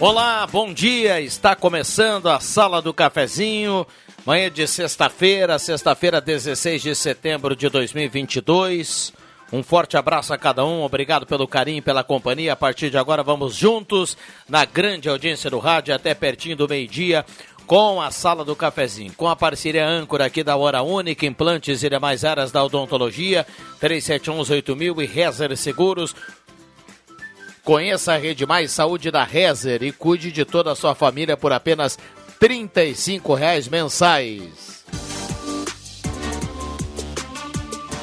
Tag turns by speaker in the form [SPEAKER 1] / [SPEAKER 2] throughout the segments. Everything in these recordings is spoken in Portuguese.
[SPEAKER 1] Olá, bom dia. Está começando a Sala do Cafezinho. Manhã de sexta-feira, sexta-feira, 16 de setembro de 2022. Um forte abraço a cada um, obrigado pelo carinho pela companhia. A partir de agora, vamos juntos na grande audiência do rádio, até pertinho do meio-dia, com a Sala do Cafezinho. Com a parceria âncora aqui da Hora Única, implantes e demais áreas da odontologia, 3718000 e Rezer Seguros. Conheça a Rede Mais Saúde da Rezer e cuide de toda a sua família por apenas R$ reais mensais.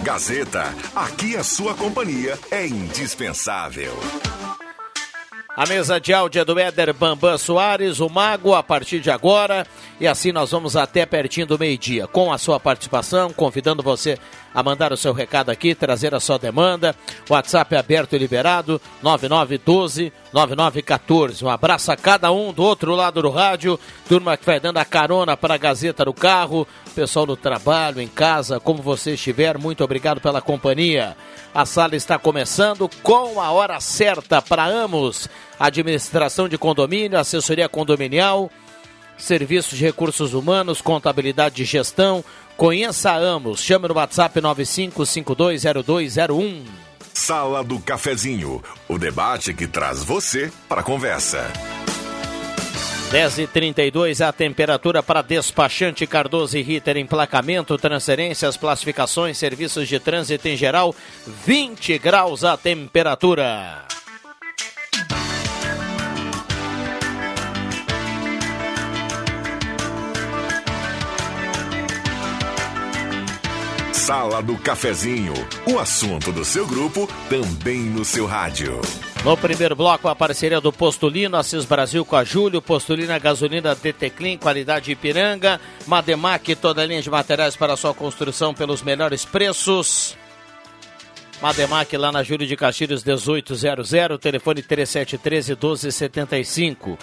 [SPEAKER 2] Gazeta, aqui a sua companhia é indispensável.
[SPEAKER 1] A mesa de áudio é do Éder Bambam Soares, o Mago, a partir de agora. E assim nós vamos até pertinho do meio-dia, com a sua participação, convidando você a mandar o seu recado aqui, trazer a sua demanda. WhatsApp é aberto e liberado, 9912-9914. Um abraço a cada um do outro lado do rádio, turma que vai dando a carona para a Gazeta do carro, pessoal do trabalho, em casa, como você estiver, muito obrigado pela companhia. A sala está começando com a hora certa para Amos, administração de condomínio, assessoria condominial, serviços de recursos humanos, contabilidade de gestão. Conheça a Amos, chame no WhatsApp 95520201.
[SPEAKER 2] Sala do Cafezinho, o debate que traz você para a conversa.
[SPEAKER 1] 10 e 32 a temperatura para despachante Cardoso e Ritter, emplacamento, transferências, classificações, serviços de trânsito em geral, 20 graus a temperatura.
[SPEAKER 2] Sala do Cafezinho, o assunto do seu grupo também no seu rádio.
[SPEAKER 1] No primeiro bloco, a parceria do Postulino, Assis Brasil com a Júlio, Postulina Gasolina DT Clean, qualidade Ipiranga, Mademac, toda a linha de materiais para sua construção pelos melhores preços. Mademac lá na Júlio de Castilhos 1800, telefone 3713 1275.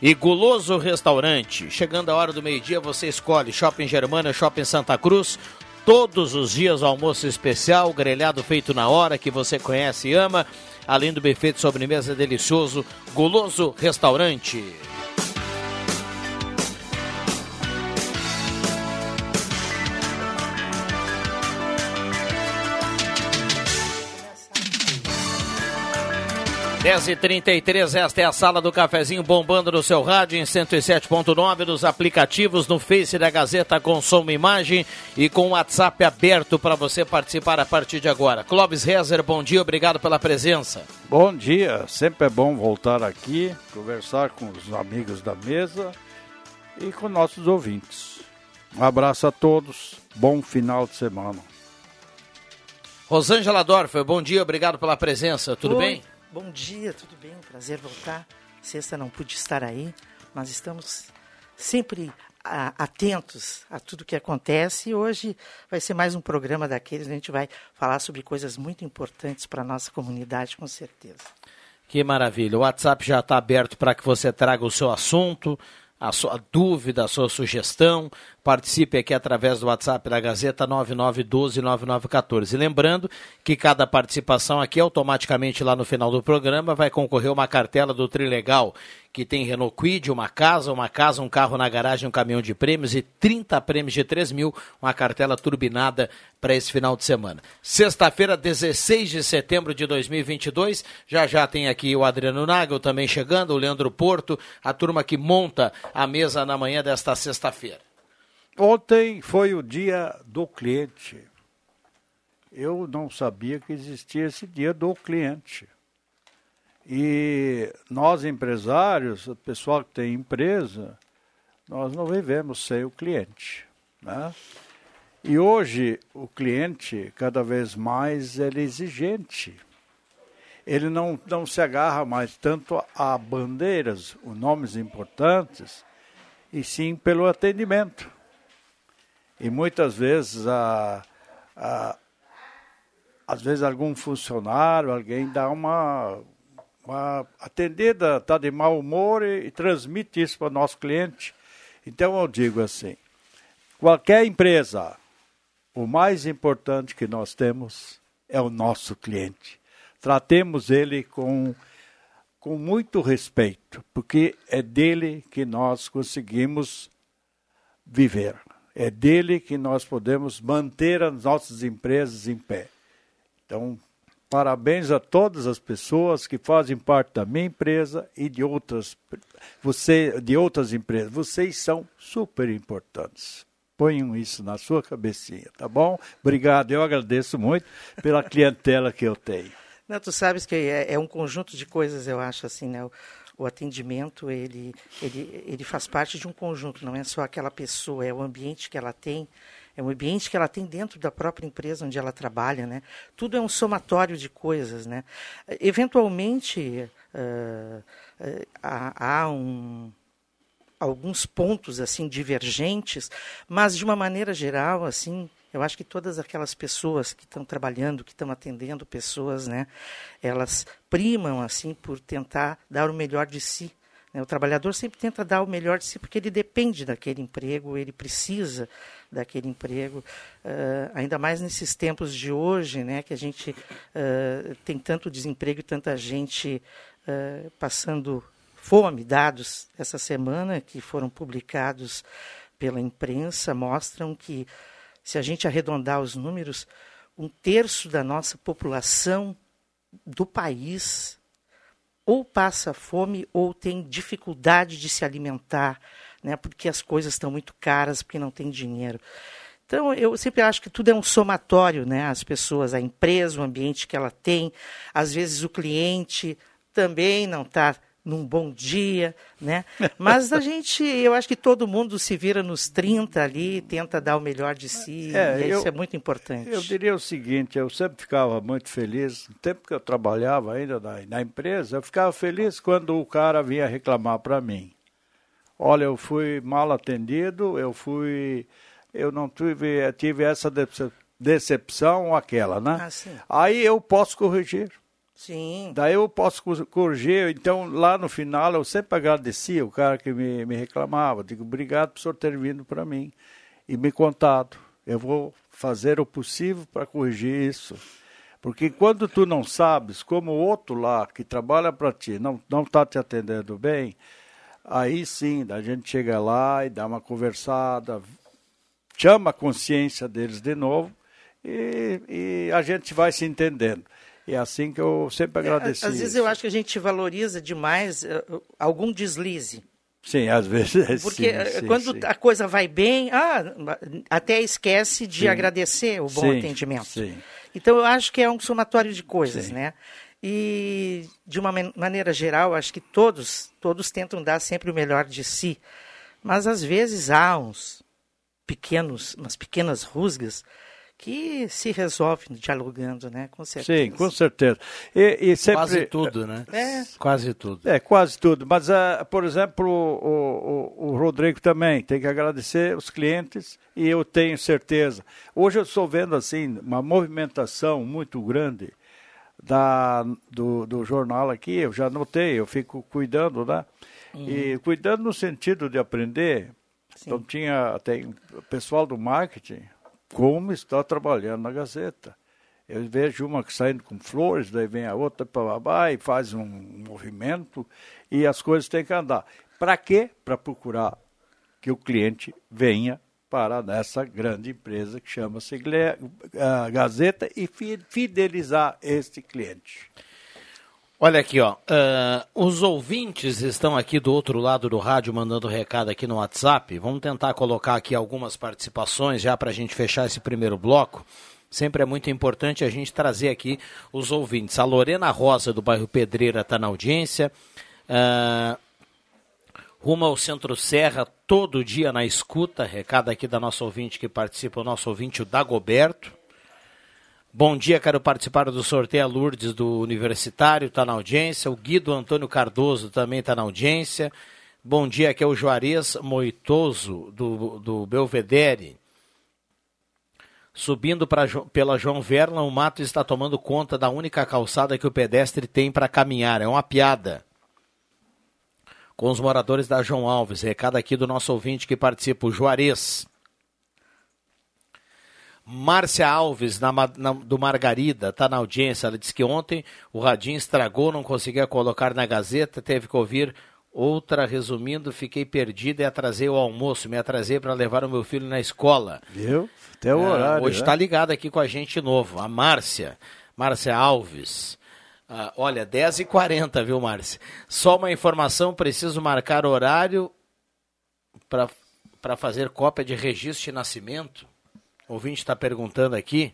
[SPEAKER 1] E Guloso Restaurante, chegando a hora do meio-dia, você escolhe Shopping Germana, Shopping Santa Cruz, todos os dias almoço especial, grelhado feito na hora, que você conhece e ama, além do buffet de sobremesa delicioso, Guloso Restaurante. 10h33, esta é a sala do cafezinho bombando no seu rádio em 107.9, nos aplicativos, no Face da Gazeta e imagem e com o WhatsApp aberto para você participar a partir de agora. Clóvis Rezer, bom dia, obrigado pela presença.
[SPEAKER 3] Bom dia, sempre é bom voltar aqui, conversar com os amigos da mesa e com nossos ouvintes. Um abraço a todos, bom final de semana.
[SPEAKER 1] Rosângela Dorfer, bom dia, obrigado pela presença, tudo
[SPEAKER 4] Oi.
[SPEAKER 1] bem?
[SPEAKER 4] Bom dia, tudo bem? Prazer voltar. Sexta não pude estar aí, mas estamos sempre a, atentos a tudo que acontece. E hoje vai ser mais um programa daqueles. A gente vai falar sobre coisas muito importantes para a nossa comunidade, com certeza.
[SPEAKER 1] Que maravilha. O WhatsApp já está aberto para que você traga o seu assunto, a sua dúvida, a sua sugestão. Participe aqui através do WhatsApp da Gazeta 99129914. Lembrando que cada participação aqui, automaticamente lá no final do programa, vai concorrer uma cartela do Trilegal, que tem Renault Quid, uma casa, uma casa, um carro na garagem, um caminhão de prêmios e 30 prêmios de 3 mil, uma cartela turbinada para esse final de semana. Sexta-feira, 16 de setembro de 2022, já já tem aqui o Adriano Nagel também chegando, o Leandro Porto, a turma que monta a mesa na manhã desta sexta-feira.
[SPEAKER 3] Ontem foi o dia do cliente. Eu não sabia que existia esse dia do cliente. E nós, empresários, o pessoal que tem empresa, nós não vivemos sem o cliente. Né? E hoje o cliente, cada vez mais, ele é exigente. Ele não, não se agarra mais tanto a bandeiras, os nomes importantes, e sim pelo atendimento. E muitas vezes, a, a, às vezes algum funcionário, alguém dá uma, atendida, está de mau humor e, e transmite isso para o nosso cliente. Então eu digo assim, qualquer empresa, o mais importante que nós temos é o nosso cliente. Tratemos ele com com muito respeito, porque é dele que nós conseguimos viver. É dele que nós podemos manter as nossas empresas em pé. Então, parabéns a todas as pessoas que fazem parte da minha empresa e de outras, você, de outras empresas. Vocês são super importantes. Ponham isso na sua cabecinha, tá bom? Obrigado, eu agradeço muito pela clientela que eu tenho.
[SPEAKER 5] Não, tu sabes que é, é um conjunto de coisas, eu acho, assim, né? O, o atendimento, ele, ele, ele faz parte de um conjunto, não é só aquela pessoa, é o ambiente que ela tem, é o ambiente que ela tem dentro da própria empresa onde ela trabalha, né? Tudo é um somatório de coisas, né? Eventualmente, uh, uh, há, há um, alguns pontos assim divergentes, mas de uma maneira geral, assim, eu acho que todas aquelas pessoas que estão trabalhando, que estão atendendo pessoas, né, elas primam assim por tentar dar o melhor de si. Né? O trabalhador sempre tenta dar o melhor de si porque ele depende daquele emprego, ele precisa daquele emprego, uh, ainda mais nesses tempos de hoje, né, que a gente uh, tem tanto desemprego e tanta gente uh, passando fome. Dados essa semana que foram publicados pela imprensa mostram que se a gente arredondar os números, um terço da nossa população do país ou passa fome ou tem dificuldade de se alimentar, né, porque as coisas estão muito caras, porque não tem dinheiro. Então, eu sempre acho que tudo é um somatório, né? As pessoas, a empresa, o ambiente que ela tem, às vezes o cliente também não está num bom dia, né? Mas a gente, eu acho que todo mundo se vira nos 30 ali, tenta dar o melhor de si, é, e isso é muito importante.
[SPEAKER 3] Eu diria o seguinte, eu sempre ficava muito feliz, no tempo que eu trabalhava ainda na, na empresa, eu ficava feliz quando o cara vinha reclamar para mim. Olha, eu fui mal atendido, eu fui, eu não tive, tive essa decepção ou aquela, né? Ah, Aí eu posso corrigir.
[SPEAKER 5] Sim.
[SPEAKER 3] Daí eu posso corrigir. Então, lá no final, eu sempre agradecia o cara que me, me reclamava. Digo, obrigado por senhor ter vindo para mim e me contado. Eu vou fazer o possível para corrigir isso. Porque quando tu não sabes, como o outro lá que trabalha para ti não não está te atendendo bem, aí sim, a gente chega lá e dá uma conversada, chama a consciência deles de novo e, e a gente vai se entendendo. É assim que eu sempre é, agradeci.
[SPEAKER 5] É, às vezes eu acho que a gente valoriza demais uh, algum deslize.
[SPEAKER 3] Sim, às vezes.
[SPEAKER 5] Porque
[SPEAKER 3] sim, sim,
[SPEAKER 5] quando
[SPEAKER 3] sim.
[SPEAKER 5] a coisa vai bem, ah, até esquece de agradecer o bom atendimento. Então eu acho que é um somatório de coisas, né? E de uma maneira geral, acho que todos, todos tentam dar sempre o melhor de si. Mas às vezes há uns pequenos, umas pequenas rusgas que se resolve dialogando, né? Com certeza.
[SPEAKER 3] Sim, com certeza. E, e sempre...
[SPEAKER 1] Quase tudo, né?
[SPEAKER 5] É.
[SPEAKER 1] Quase tudo.
[SPEAKER 3] É, quase tudo. Mas, uh, por exemplo, o, o, o, Rodrigo também tem que agradecer os clientes e eu tenho certeza. Hoje eu estou vendo, assim, uma movimentação muito grande da, do, do jornal aqui, eu já notei, eu fico cuidando, né? Uhum. E cuidando no sentido de aprender. Sim. Então tinha, tem o pessoal do marketing, como está trabalhando na Gazeta. Eu vejo uma que saindo com flores, daí vem a outra para e faz um movimento e as coisas têm que andar. Para quê? Para procurar que o cliente venha para essa grande empresa que chama-se Gazeta e fidelizar este cliente.
[SPEAKER 1] Olha aqui, ó. Uh, os ouvintes estão aqui do outro lado do rádio mandando recado aqui no WhatsApp. Vamos tentar colocar aqui algumas participações já para a gente fechar esse primeiro bloco. Sempre é muito importante a gente trazer aqui os ouvintes. A Lorena Rosa, do bairro Pedreira, está na audiência. Uh, rumo ao Centro Serra, todo dia na escuta. Recado aqui da nossa ouvinte que participa, o nosso ouvinte, o Dagoberto. Bom dia, quero participar do sorteio Lourdes do Universitário, está na audiência. O Guido Antônio Cardoso também está na audiência. Bom dia, aqui é o Juarez Moitoso, do, do Belvedere. Subindo pra, pela João Verla, o mato está tomando conta da única calçada que o pedestre tem para caminhar. É uma piada. Com os moradores da João Alves. Recado aqui do nosso ouvinte que participa, o Juarez. Márcia Alves, na, na, do Margarida, está na audiência. Ela disse que ontem o Radinho estragou, não conseguia colocar na Gazeta, teve que ouvir outra. Resumindo, fiquei perdida e atrasei o almoço. Me atrasei para levar o meu filho na escola.
[SPEAKER 3] Viu? Até o é, horário.
[SPEAKER 1] Hoje está né? ligado aqui com a gente novo. A Márcia, Márcia Alves. Ah, olha, 10h40, viu, Márcia? Só uma informação: preciso marcar horário para fazer cópia de registro de nascimento. O ouvinte está perguntando aqui.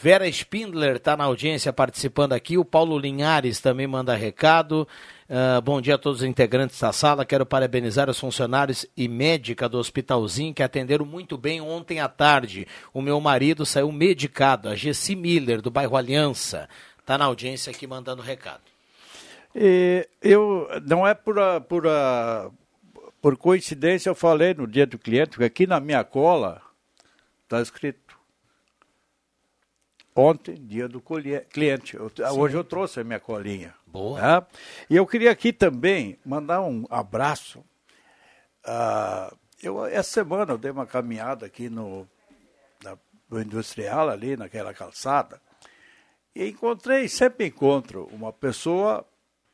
[SPEAKER 1] Vera Spindler está na audiência participando aqui. O Paulo Linhares também manda recado. Uh, bom dia a todos os integrantes da sala. Quero parabenizar os funcionários e médica do Hospitalzinho que atenderam muito bem ontem à tarde. O meu marido saiu medicado, a Gessi Miller, do bairro Aliança. Está na audiência aqui mandando recado.
[SPEAKER 3] E eu não é por, a, por, a, por coincidência, eu falei no dia do cliente que aqui na minha cola Está escrito. Ontem, dia do cliente. Eu, hoje eu trouxe a minha colinha.
[SPEAKER 1] Boa.
[SPEAKER 3] Né? E eu queria aqui também mandar um abraço. Uh, eu, essa semana eu dei uma caminhada aqui no, na, no Industrial, ali naquela calçada, e encontrei, sempre encontro, uma pessoa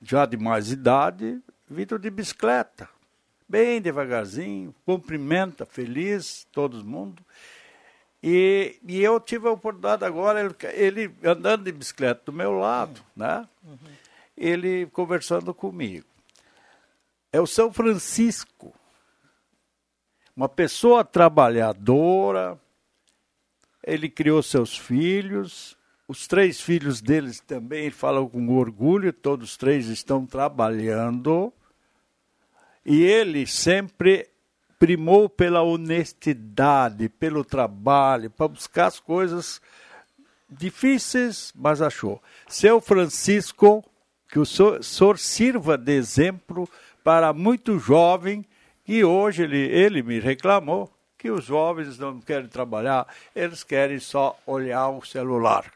[SPEAKER 3] já de mais idade, vindo de bicicleta, bem devagarzinho, cumprimenta, feliz, todo mundo. E, e eu tive a oportunidade agora, ele, ele andando de bicicleta do meu lado, né? Uhum. Ele conversando comigo. É o São Francisco. Uma pessoa trabalhadora, ele criou seus filhos, os três filhos deles também falam com orgulho, todos três estão trabalhando. E ele sempre primou pela honestidade, pelo trabalho, para buscar as coisas difíceis, mas achou. Seu Francisco, que o senhor sirva de exemplo para muito jovem, e hoje ele, ele me reclamou que os jovens não querem trabalhar, eles querem só olhar o celular.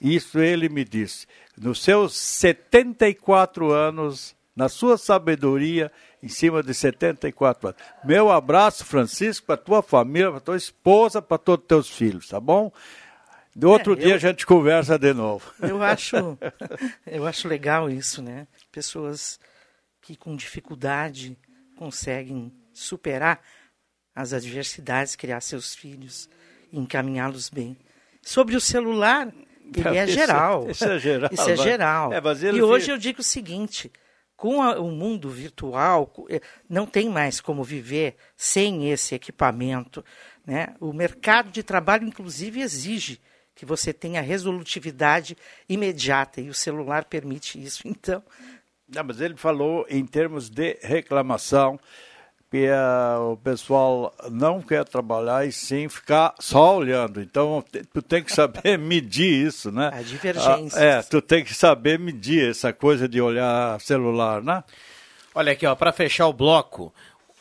[SPEAKER 3] Isso ele me disse. Nos seus 74 anos, na sua sabedoria, em cima de 74 anos. Meu abraço, Francisco, para tua família, para tua esposa, para todos os teus filhos, tá bom? Do outro é, dia eu, a gente conversa de novo.
[SPEAKER 4] Eu acho, eu acho legal isso, né? Pessoas que com dificuldade conseguem superar as adversidades, criar seus filhos, encaminhá-los bem. Sobre o celular, ele é geral.
[SPEAKER 3] Isso é geral.
[SPEAKER 4] Isso é geral. É, e hoje eu digo o seguinte: com a, o mundo virtual, eh, não tem mais como viver sem esse equipamento. Né? O mercado de trabalho, inclusive, exige que você tenha resolutividade imediata e o celular permite isso. Então.
[SPEAKER 3] Não, mas ele falou em termos de reclamação o pessoal não quer trabalhar e sim ficar só olhando. Então, tu tem que saber medir isso, né?
[SPEAKER 4] A divergência.
[SPEAKER 3] Uh, é, tu tem que saber medir essa coisa de olhar celular, né?
[SPEAKER 1] Olha aqui, ó, para fechar o bloco.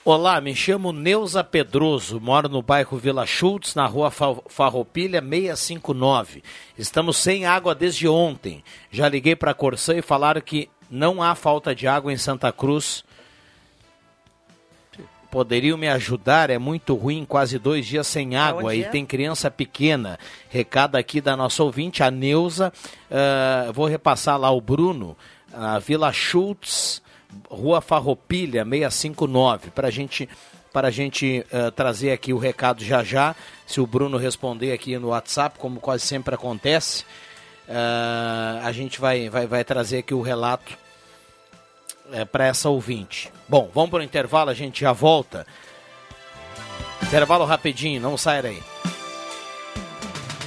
[SPEAKER 1] Olá, me chamo Neuza Pedroso, moro no bairro Vila Schultz, na rua Farroupilha 659. Estamos sem água desde ontem. Já liguei para a Corsã e falaram que não há falta de água em Santa Cruz poderiam me ajudar? É muito ruim, quase dois dias sem água e é? tem criança pequena. Recado aqui da nossa ouvinte, a Neuza. Uh, vou repassar lá o Bruno, a Vila Schultz, Rua Farroupilha, 659, para gente, a gente uh, trazer aqui o recado já já. Se o Bruno responder aqui no WhatsApp, como quase sempre acontece, uh, a gente vai, vai, vai trazer aqui o relato é, para essa ouvinte. Bom, vamos para o intervalo, a gente já volta. Intervalo rapidinho, não saia daí.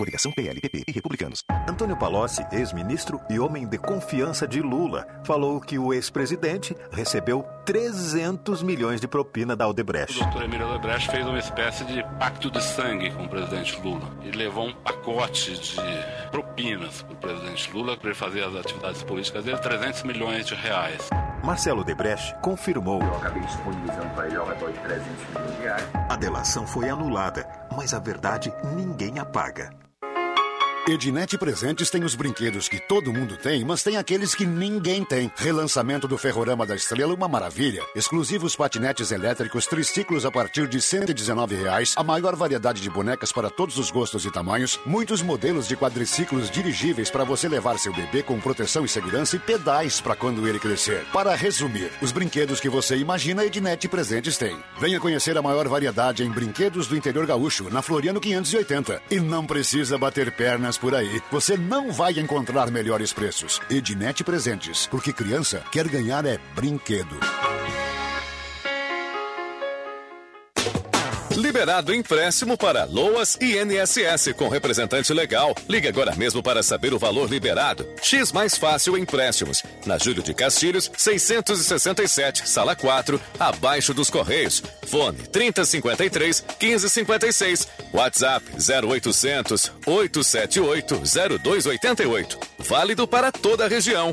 [SPEAKER 6] Coligação PLPP e Republicanos. Antônio Palocci, ex-ministro e homem de confiança de Lula, falou que o ex-presidente recebeu 300 milhões de propina da Aldebrecht.
[SPEAKER 7] O doutor Emílio Aldebrecht fez uma espécie de pacto de sangue com o presidente Lula. Ele levou um pacote de propinas para o presidente Lula para ele fazer as atividades políticas dele, 300 milhões de reais.
[SPEAKER 6] Marcelo Debrecht confirmou.
[SPEAKER 8] Eu acabei disponibilizando para ele ao redor de 300 milhões de reais.
[SPEAKER 6] A delação foi anulada, mas a verdade ninguém apaga.
[SPEAKER 9] Ednet Presentes tem os brinquedos que todo mundo tem, mas tem aqueles que ninguém tem. Relançamento do Ferrorama da Estrela, uma maravilha. Exclusivos patinetes elétricos, triciclos a partir de 119 reais, a maior variedade de bonecas para todos os gostos e tamanhos, muitos modelos de quadriciclos dirigíveis para você levar seu bebê com proteção e segurança e pedais para quando ele crescer. Para resumir, os brinquedos que você imagina, Ednet Presentes tem. Venha conhecer a maior variedade em brinquedos do interior gaúcho, na Floriano 580. E não precisa bater por aí, você não vai encontrar melhores preços. Ednet Presentes, porque criança quer ganhar é brinquedo.
[SPEAKER 10] Liberado empréstimo para Loas e INSS com representante legal. Ligue agora mesmo para saber o valor liberado. X mais fácil empréstimos. Na Júlio de Castilhos, 667, sala 4, abaixo dos Correios. Fone 3053 1556. WhatsApp 0800 878 0288. Válido para toda a região.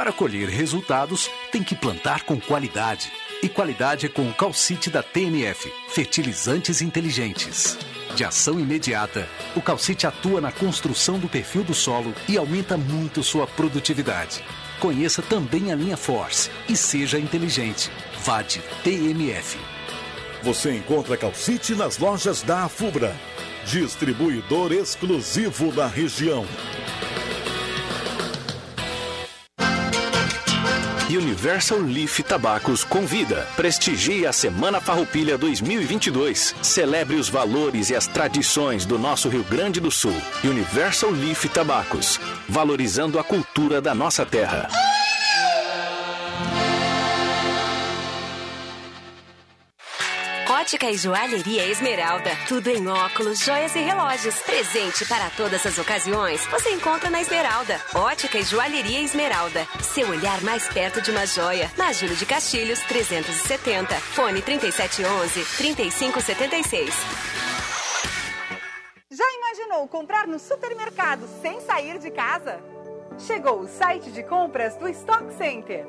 [SPEAKER 11] Para colher resultados, tem que plantar com qualidade. E qualidade é com o calcite da TNF, fertilizantes inteligentes. De ação imediata, o calcite atua na construção do perfil do solo e aumenta muito sua produtividade. Conheça também a linha Force e seja inteligente. Vade TMF.
[SPEAKER 12] Você encontra calcite nas lojas da Afubra, distribuidor exclusivo da região.
[SPEAKER 13] Universal Leaf Tabacos convida. Prestigie a Semana Farroupilha 2022. Celebre os valores e as tradições do nosso Rio Grande do Sul. Universal Leaf Tabacos, valorizando a cultura da nossa terra.
[SPEAKER 14] Ótica e Joalheria Esmeralda. Tudo em óculos, joias e relógios. Presente para todas as ocasiões. Você encontra na Esmeralda. Ótica e Joalheria Esmeralda. Seu olhar mais perto de uma joia. Na Júlio de Castilhos, 370. Fone 3711-3576.
[SPEAKER 15] Já imaginou comprar no supermercado sem sair de casa? Chegou o site de compras do Stock Center.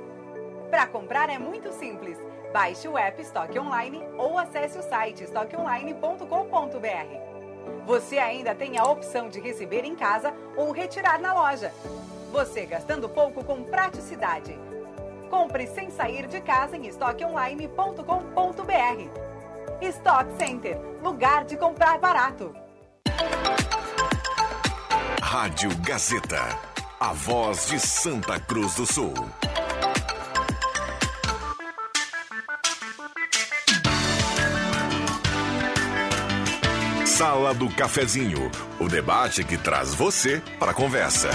[SPEAKER 15] Para comprar é muito simples. Baixe o app Estoque Online ou acesse o site estoqueonline.com.br. Você ainda tem a opção de receber em casa ou retirar na loja. Você gastando pouco com praticidade. Compre sem sair de casa em estoqueonline.com.br. Stock Center, lugar de comprar barato.
[SPEAKER 2] Rádio Gazeta, a voz de Santa Cruz do Sul. Sala do Cafezinho, o debate que traz você para a conversa.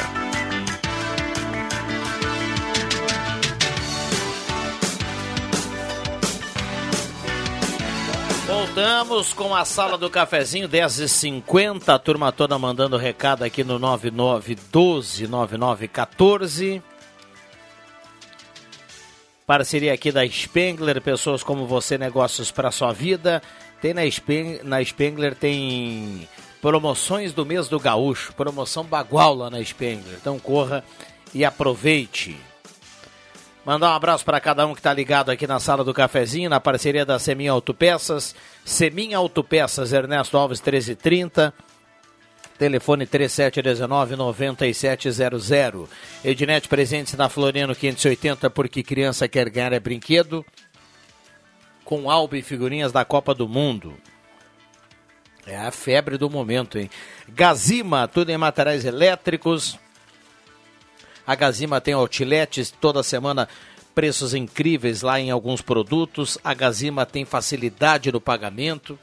[SPEAKER 1] Voltamos com a sala do cafezinho, 10h50, a turma toda mandando recado aqui no 9912-9914. Parceria aqui da Spengler, pessoas como você, negócios para sua vida. Tem na, Speng na Spengler, tem promoções do mês do gaúcho, promoção bagual lá na Spengler. Então corra e aproveite. Mandar um abraço para cada um que está ligado aqui na sala do cafezinho, na parceria da Seminha Autopeças. Seminha Autopeças, Ernesto Alves 1330. Telefone 3719-9700. Ednet presentes na Floriano 580, porque criança quer ganhar é brinquedo. Com álbum e figurinhas da Copa do Mundo. É a febre do momento, hein? Gazima, tudo em materiais elétricos. A Gazima tem outletes toda semana, preços incríveis lá em alguns produtos. A Gazima tem facilidade no pagamento.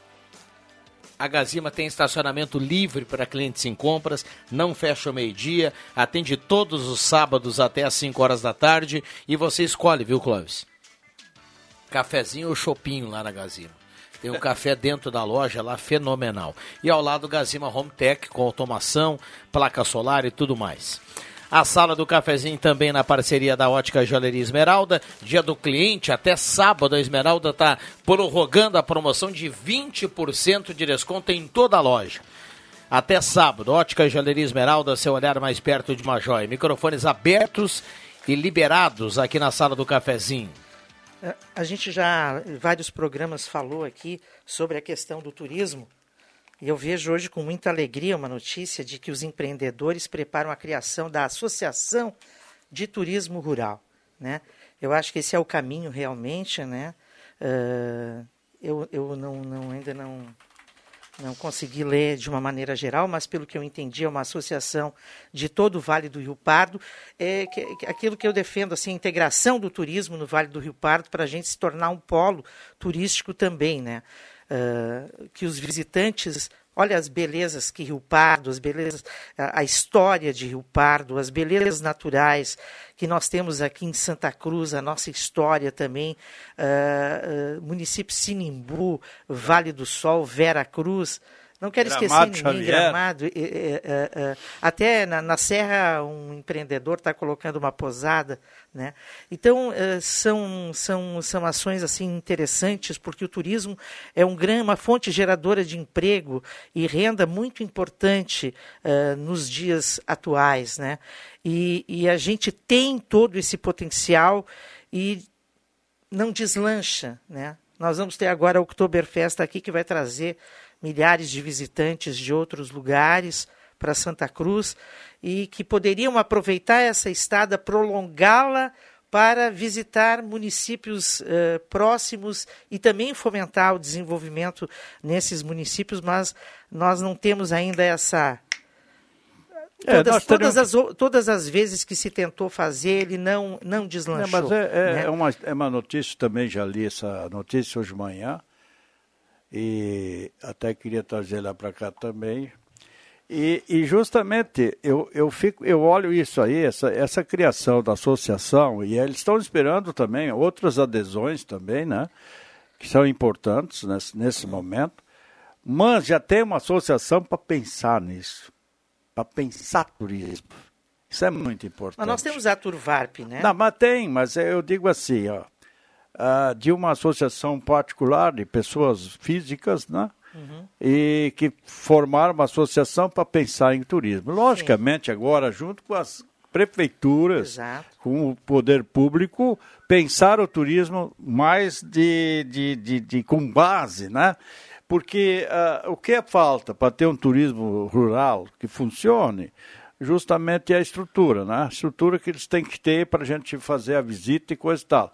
[SPEAKER 1] A Gazima tem estacionamento livre para clientes em compras, não fecha o meio-dia, atende todos os sábados até às 5 horas da tarde e você escolhe, viu, Clóvis? Cafezinho ou chopinho lá na Gazima. Tem um café dentro da loja lá fenomenal. E ao lado Gazima Home Tech com automação, placa solar e tudo mais. A sala do cafezinho também na parceria da Ótica Joalheria Esmeralda. Dia do cliente, até sábado a Esmeralda está prorrogando a promoção de 20% de desconto em toda a loja. Até sábado, Ótica Joalheria Esmeralda, seu olhar mais perto de uma joia. Microfones abertos e liberados aqui na sala do cafezinho.
[SPEAKER 5] É, a gente já, em vários programas, falou aqui sobre a questão do turismo. E eu vejo hoje com muita alegria uma notícia de que os empreendedores preparam a criação da Associação de Turismo Rural. Né? Eu acho que esse é o caminho realmente. Né? Uh, eu eu não, não, ainda não, não consegui ler de uma maneira geral, mas pelo que eu entendi, é uma associação de todo o Vale do Rio Pardo. É que, que, aquilo que eu defendo, assim, a integração do turismo no Vale do Rio Pardo para a gente se tornar um polo turístico também. Né? uh, que os visitantes Olha as belezas que Rio Pardo, as belezas, a, história de Rio Pardo, as belezas naturais que nós temos aqui em Santa Cruz, a nossa história também, uh, uh, município Sinimbu, Vale do Sol, Vera Cruz. Não quero Gramado, esquecer ninguém, Xavier. Gramado. até na, na, Serra, um empreendedor está colocando uma posada. Né? Então, são, são, são ações assim interessantes, porque o turismo é um gran, uma fonte geradora de emprego e renda muito importante uh, nos dias atuais. Né? E, e a gente tem todo esse potencial e não deslancha. Né? Nós vamos ter agora a Oktoberfest aqui, que vai trazer milhares de visitantes de outros lugares para Santa Cruz e que poderiam aproveitar essa estada, prolongá-la para visitar municípios uh, próximos e também fomentar o desenvolvimento nesses municípios, mas nós não temos ainda essa. É, todas, todas, as, todas as vezes que se tentou fazer, ele não, não deslanchou.
[SPEAKER 3] É, mas é, é, né? é, uma, é uma notícia, também já li essa notícia hoje de manhã, e até queria trazer lá para cá também. E, e, justamente eu, eu, fico, eu olho isso aí, essa, essa criação da associação, e eles estão esperando também outras adesões também, né? Que são importantes nesse, nesse momento. Mas já tem uma associação para pensar nisso, para pensar turismo. Isso é muito importante.
[SPEAKER 5] Mas nós temos a Turvarp, né?
[SPEAKER 3] Não, mas tem, mas eu digo assim, ó uh, de uma associação particular de pessoas físicas, né? Uhum. E que formaram uma associação para pensar em turismo. Logicamente, Sim. agora, junto com as prefeituras, Exato. com o poder público, pensar o turismo mais de, de, de, de com base, né? Porque uh, o que é falta para ter um turismo rural que funcione? Justamente é a estrutura, né? A estrutura que eles têm que ter para a gente fazer a visita e coisa e tal.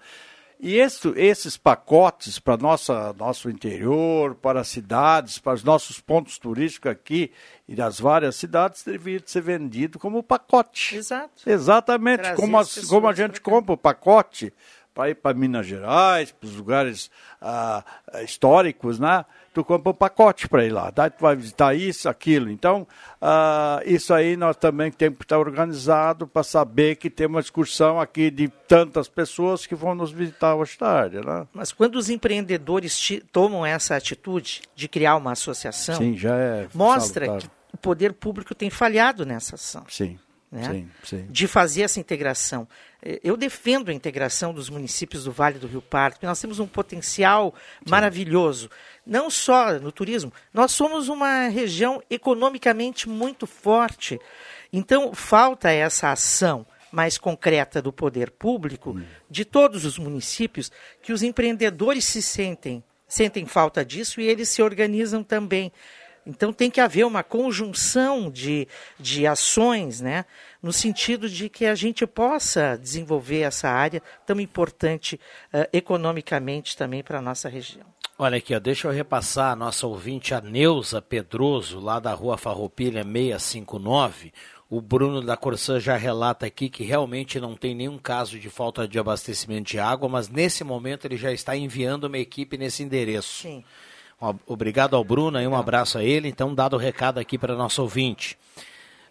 [SPEAKER 3] E esse, esses pacotes para nossa nosso interior, para as cidades, para os nossos pontos turísticos aqui e das várias cidades, deveria ser vendido como pacote.
[SPEAKER 5] Exato.
[SPEAKER 3] Exatamente, como, as, como a gente compra o pacote para ir para Minas Gerais, para os lugares ah, históricos, né? tu compra um pacote para ir lá, daí tu vai visitar isso, aquilo. Então, uh, isso aí nós também temos que estar organizado para saber que tem uma excursão aqui de tantas pessoas que vão nos visitar hoje tarde. Né?
[SPEAKER 5] Mas quando os empreendedores tomam essa atitude de criar uma associação,
[SPEAKER 3] Sim, já é
[SPEAKER 5] mostra que o poder público tem falhado nessa ação.
[SPEAKER 3] Sim. Né? Sim, sim.
[SPEAKER 5] de fazer essa integração. Eh, eu defendo a integração dos municípios do Vale do Rio Pardo, porque nós temos um potencial sim. maravilhoso não só no turismo, nós somos uma região economicamente muito forte. Então, falta essa ação mais concreta do poder público, hum. de todos os municípios, que os empreendedores se sentem, sentem falta disso e eles se organizam também. Então tem que haver uma conjunção de, de ações, né, no sentido de que a gente possa desenvolver essa área tão importante uh, economicamente também para a nossa região.
[SPEAKER 1] Olha aqui, ó, deixa eu repassar a nossa ouvinte, a Neuza Pedroso, lá da rua Farroupilha 659. O Bruno da Corsã já relata aqui que realmente não tem nenhum caso de falta de abastecimento de água, mas nesse momento ele já está enviando uma equipe nesse endereço.
[SPEAKER 5] Sim.
[SPEAKER 1] Obrigado ao Bruno e um abraço a ele. Então, dado o recado aqui para nosso ouvinte.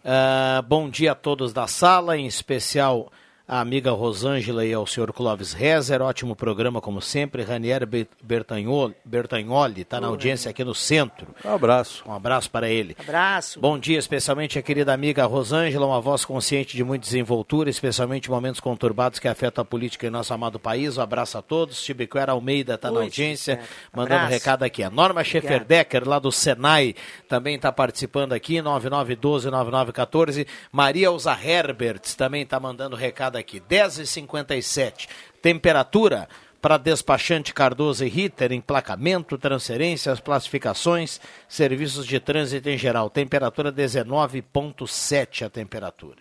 [SPEAKER 1] Uh, bom dia a todos da sala, em especial a amiga Rosângela e ao senhor Clóvis Rezer. Ótimo programa, como sempre. Ranier Bertagnoli está na audiência aqui no centro.
[SPEAKER 3] Um abraço.
[SPEAKER 1] Um abraço para ele.
[SPEAKER 5] Abraço.
[SPEAKER 1] Bom dia, especialmente a querida amiga Rosângela, uma voz consciente de muita desenvoltura, especialmente em momentos conturbados que afetam a política em nosso amado país. Um abraço a todos. Tibiquera Almeida está na audiência, mandando um recado aqui. A Norma Schefferdecker, lá do Senai, também está participando aqui, 9912-9914. Maria Uza Herberts também está mandando recado aqui, 10h57. Temperatura para despachante Cardoso e Ritter, emplacamento, transferências, classificações, serviços de trânsito em geral. Temperatura 19,7 a temperatura.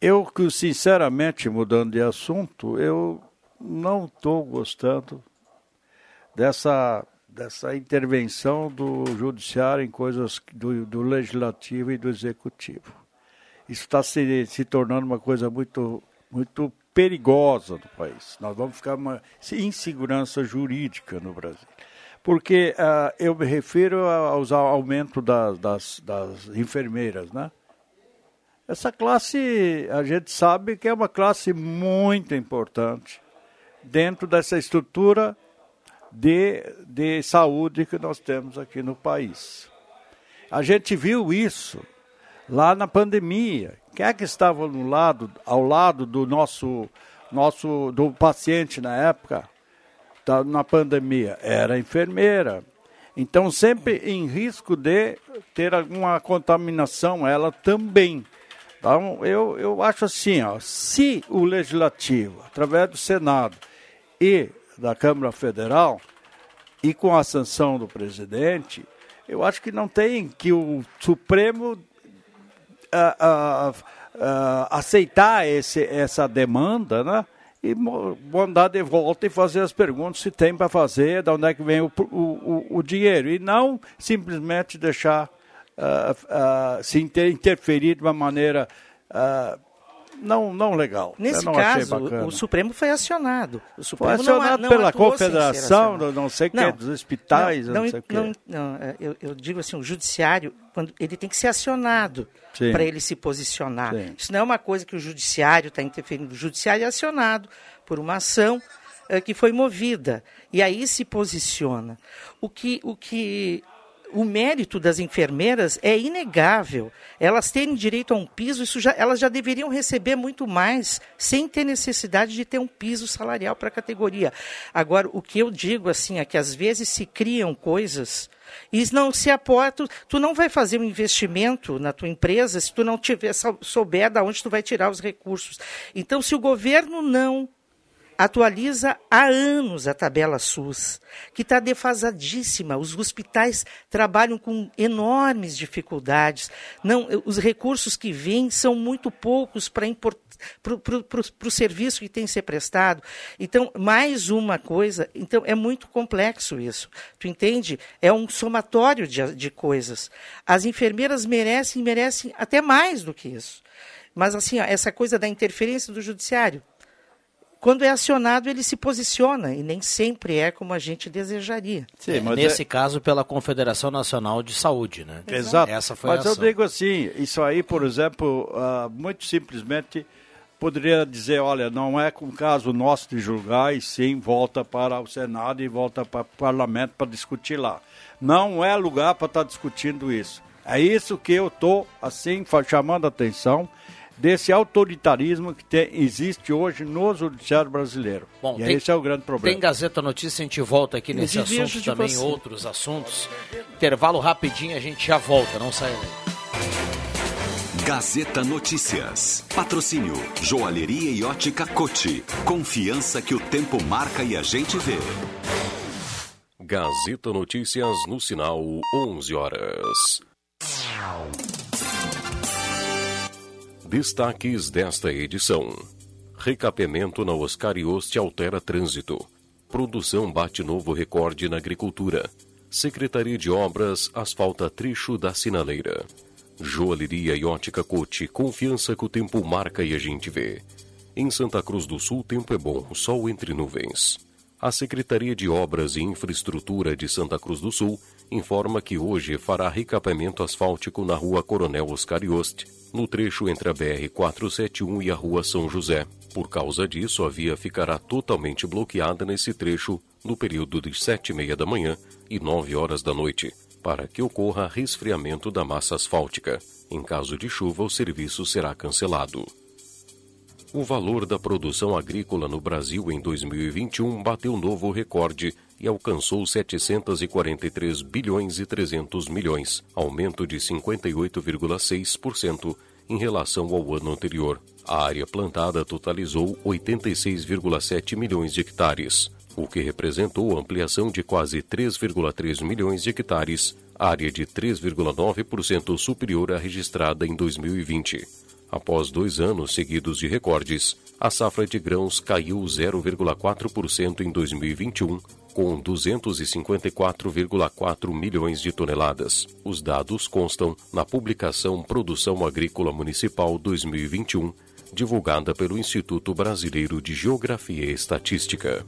[SPEAKER 3] Eu, sinceramente, mudando de assunto, eu não estou gostando dessa, dessa intervenção do judiciário em coisas do, do legislativo e do executivo. Isso está se, se tornando uma coisa muito, muito perigosa no país. Nós vamos ficar uma insegurança jurídica no Brasil. Porque uh, eu me refiro aos aumento das, das enfermeiras, né? Essa classe, a gente sabe que é uma classe muito importante dentro dessa estrutura de, de saúde que nós temos aqui no país. A gente viu isso lá na pandemia. Quem é que estava no lado, ao lado do nosso, nosso do paciente na época, tá, na pandemia? Era a enfermeira. Então, sempre em risco de ter alguma contaminação, ela também. Então, eu, eu acho assim, ó, se o Legislativo, através do Senado e da Câmara Federal, e com a sanção do presidente, eu acho que não tem que o Supremo uh, uh, aceitar esse, essa demanda, né? E mandar de volta e fazer as perguntas se tem para fazer, de onde é que vem o, o, o dinheiro. E não simplesmente deixar se inter, interferir de uma maneira não, não legal.
[SPEAKER 5] Nesse
[SPEAKER 3] não
[SPEAKER 5] caso, o Supremo foi acionado. O Supremo
[SPEAKER 3] foi acionado não, não pela Confederação, não sei o que, dos hospitais, não, não sei o que.
[SPEAKER 5] Não, é, eu, eu, digo assim, o judiciário, quando ele tem que ser acionado para ele se posicionar. Sim. Isso não é uma coisa que o judiciário está interferindo. O judiciário é acionado por uma ação é, que foi movida. E aí se posiciona. O que, o que o mérito das enfermeiras é inegável. Elas terem direito a um piso, isso já, elas já deveriam receber muito mais, sem ter necessidade de ter um piso salarial para a categoria. Agora, o que eu digo assim é que às vezes se criam coisas e não se aporta, tu não vai fazer um investimento na tua empresa se tu não tiver souber de onde tu vai tirar os recursos. Então, se o governo não atualiza há anos a tabela SUS, que está defasadíssima. Os hospitais trabalham com enormes dificuldades. Não, os recursos que vêm são muito poucos para o serviço que tem que ser prestado. Então, mais uma coisa, então é muito complexo isso. Tu entende? É um somatório de, de coisas. As enfermeiras merecem, merecem até mais do que isso. Mas assim, ó, essa coisa da interferência do judiciário, quando é acionado, ele se posiciona, e nem sempre é como a gente desejaria.
[SPEAKER 1] Sim, é, nesse é... caso, pela Confederação Nacional de Saúde, né?
[SPEAKER 3] Exato. Essa foi mas eu digo assim, isso aí, por exemplo, uh, muito simplesmente poderia dizer, olha, não é com caso nosso de julgar, e sim volta para o Senado e volta para o Parlamento para discutir lá. Não é lugar para estar tá discutindo isso. É isso que eu estou, assim, chamando a atenção desse autoritarismo que tem, existe hoje no judiciário brasileiro. Bom, e tem, esse é o grande problema.
[SPEAKER 1] Tem Gazeta Notícia, a gente volta aqui nesse assunto também, você. outros assuntos. Intervalo rapidinho, a gente já volta, não sai daí.
[SPEAKER 2] Gazeta Notícias. Patrocínio Joalheria e Ótica Cote. Confiança que o tempo marca e a gente vê.
[SPEAKER 16] Gazeta Notícias no sinal 11 horas. Destaques desta edição. Recapeamento na Oscar Ioste altera trânsito. Produção bate novo recorde na agricultura. Secretaria de Obras asfalta trecho da sinaleira. Joalheria e ótica Cote, confiança que o tempo marca e a gente vê. Em Santa Cruz do Sul, tempo é bom, sol entre nuvens. A Secretaria de Obras e Infraestrutura de Santa Cruz do Sul informa que hoje fará recapeamento asfáltico na rua Coronel Oscar Yost, no trecho entre a BR-471 e a rua São José. Por causa disso, a via ficará totalmente bloqueada nesse trecho no período de sete e meia da manhã e nove horas da noite, para que ocorra resfriamento da massa asfáltica. Em caso de chuva, o serviço será cancelado. O valor da produção agrícola no Brasil em 2021 bateu novo recorde e alcançou 743 bilhões e 300 milhões, aumento de 58,6% em relação ao ano anterior. A área plantada totalizou 86,7 milhões de hectares, o que representou ampliação de quase 3,3 milhões de hectares, área de 3,9% superior à registrada em 2020. Após dois anos seguidos de recordes, a safra de grãos caiu 0,4% em 2021, com 254,4 milhões de toneladas. Os dados constam na publicação Produção Agrícola Municipal 2021, divulgada pelo Instituto Brasileiro de Geografia e Estatística.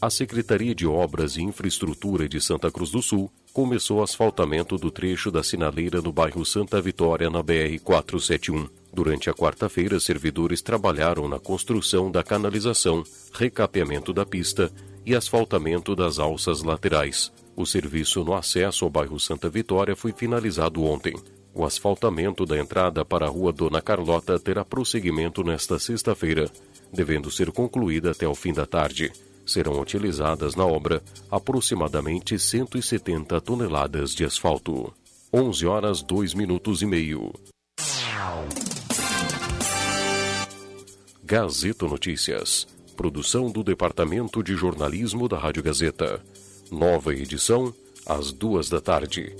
[SPEAKER 16] A Secretaria de Obras e Infraestrutura de Santa Cruz do Sul começou o asfaltamento do trecho da sinaleira no bairro Santa Vitória, na BR-471. Durante a quarta-feira, servidores trabalharam na construção da canalização, recapeamento da pista e asfaltamento das alças laterais. O serviço no acesso ao bairro Santa Vitória foi finalizado ontem. O asfaltamento da entrada para a rua Dona Carlota terá prosseguimento nesta sexta-feira, devendo ser concluída até o fim da tarde serão utilizadas na obra aproximadamente 170 toneladas de asfalto. 11 horas 2 minutos e meio. Gazeta Notícias. Produção do Departamento de Jornalismo da Rádio Gazeta. Nova edição, às duas da tarde.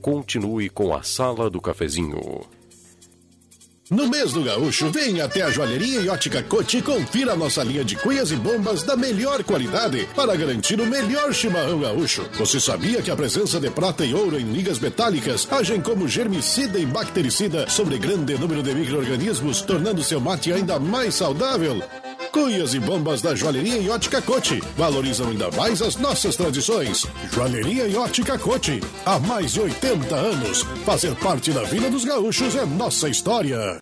[SPEAKER 16] Continue com a Sala do Cafezinho.
[SPEAKER 17] No mês do gaúcho, venha até a Joalheria e Ótica Cote e confira nossa linha de cuias e bombas da melhor qualidade para garantir o melhor chimarrão gaúcho. Você sabia que a presença de prata e ouro em ligas metálicas agem como germicida e bactericida sobre grande número de micro-organismos, tornando seu mate ainda mais saudável? Cuias e bombas da Joalheria e Ótica Cote valorizam ainda mais as nossas tradições. Joalheria e Ótica Cote, há mais de 80 anos. Fazer parte da Vila dos Gaúchos é nossa história.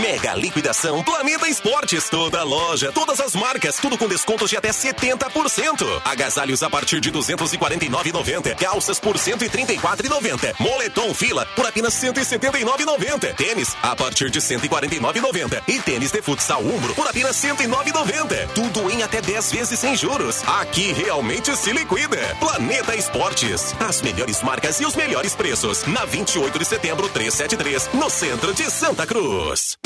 [SPEAKER 18] Mega liquidação Planeta Esportes. Toda loja, todas as marcas, tudo com descontos de até 70%. Agasalhos a partir de 249,90. Calças por 134,90. Moletom fila por apenas 179,90. Tênis a partir de 149,90. E tênis de futsal Umbro por apenas 109,90. Tudo em até 10 vezes sem juros. Aqui realmente se liquida. Planeta Esportes. As melhores marcas e os melhores preços. Na 28 de setembro 373, no centro de Santa Cruz.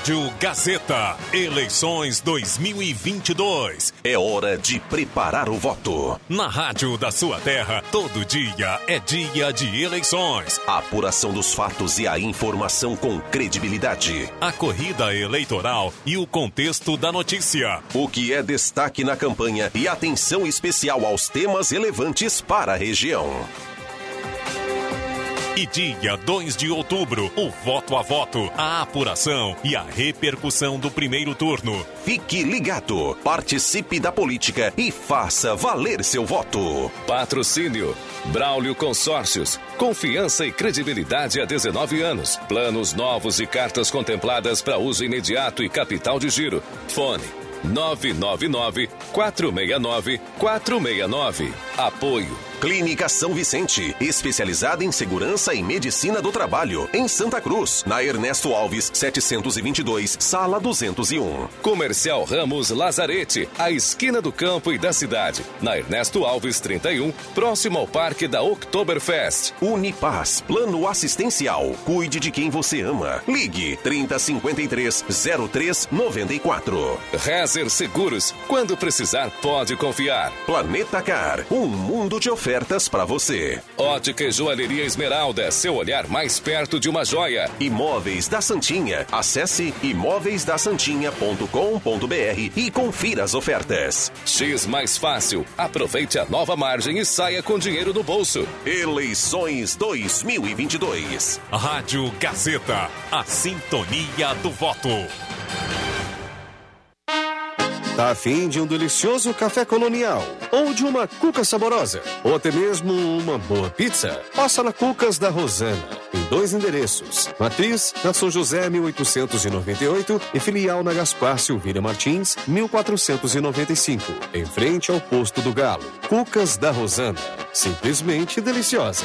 [SPEAKER 19] Rádio Gazeta, eleições 2022.
[SPEAKER 18] É hora de preparar o voto.
[SPEAKER 19] Na rádio da sua terra, todo dia é dia de eleições.
[SPEAKER 18] A apuração dos fatos e a informação com credibilidade.
[SPEAKER 19] A corrida eleitoral e o contexto da notícia.
[SPEAKER 18] O que é destaque na campanha e atenção especial aos temas relevantes para a região.
[SPEAKER 19] E dia 2 de outubro, o voto a voto, a apuração e a repercussão do primeiro turno.
[SPEAKER 18] Fique ligado, participe da política e faça valer seu voto.
[SPEAKER 10] Patrocínio Braulio Consórcios. Confiança e credibilidade há 19 anos. Planos novos e cartas contempladas para uso imediato e capital de giro. Fone 999 469 469. Apoio
[SPEAKER 18] Clínica São Vicente, especializada em segurança e medicina do trabalho, em Santa Cruz, na Ernesto Alves, 722, sala 201.
[SPEAKER 10] Comercial Ramos Lazarete, a esquina do campo e da cidade, na Ernesto Alves 31, próximo ao Parque da Oktoberfest.
[SPEAKER 18] Unipaz, plano assistencial. Cuide de quem você ama. Ligue 3053 0394.
[SPEAKER 10] Rezer Seguros, quando precisar, pode confiar.
[SPEAKER 18] Planeta Car, um mundo de ofertas ofertas para você.
[SPEAKER 10] Ótica e Joalheria Esmeralda, seu olhar mais perto de uma joia.
[SPEAKER 18] Imóveis da Santinha. Acesse imóveisdasantinha.com.br e confira as ofertas.
[SPEAKER 10] X mais fácil. Aproveite a nova margem e saia com dinheiro no bolso.
[SPEAKER 18] Eleições 2022.
[SPEAKER 19] Rádio Gazeta, a sintonia do voto.
[SPEAKER 20] Tá afim de um delicioso café colonial? Ou de uma cuca saborosa? Ou até mesmo uma boa pizza? Passa na Cucas da Rosana. Em dois endereços. Matriz, na São José, 1898 e filial na Gaspar Silveira Martins, 1495. Em frente ao posto do Galo. Cucas da Rosana. Simplesmente deliciosa.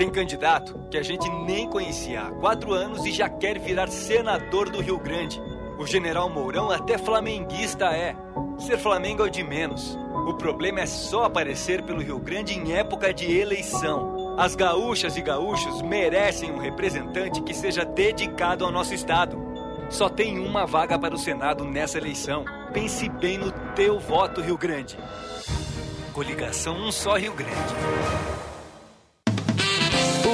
[SPEAKER 21] Tem candidato que a gente nem conhecia há quatro anos e já quer virar senador do Rio Grande. O general Mourão até flamenguista é. Ser Flamengo é o de menos. O problema é só aparecer pelo Rio Grande em época de eleição. As gaúchas e gaúchos merecem um representante que seja dedicado ao nosso estado. Só tem uma vaga para o Senado nessa eleição. Pense bem no teu voto, Rio Grande. Coligação Um Só Rio Grande.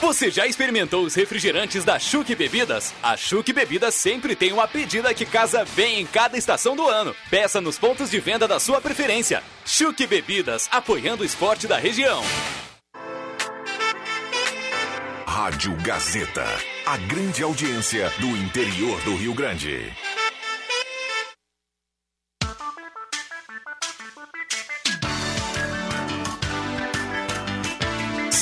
[SPEAKER 22] Você já experimentou os refrigerantes da Chuc Bebidas? A Chuc Bebidas sempre tem uma pedida que casa bem em cada estação do ano. Peça nos pontos de venda da sua preferência. Chuc Bebidas, apoiando o esporte da região.
[SPEAKER 2] Rádio Gazeta, a grande audiência do interior do Rio Grande.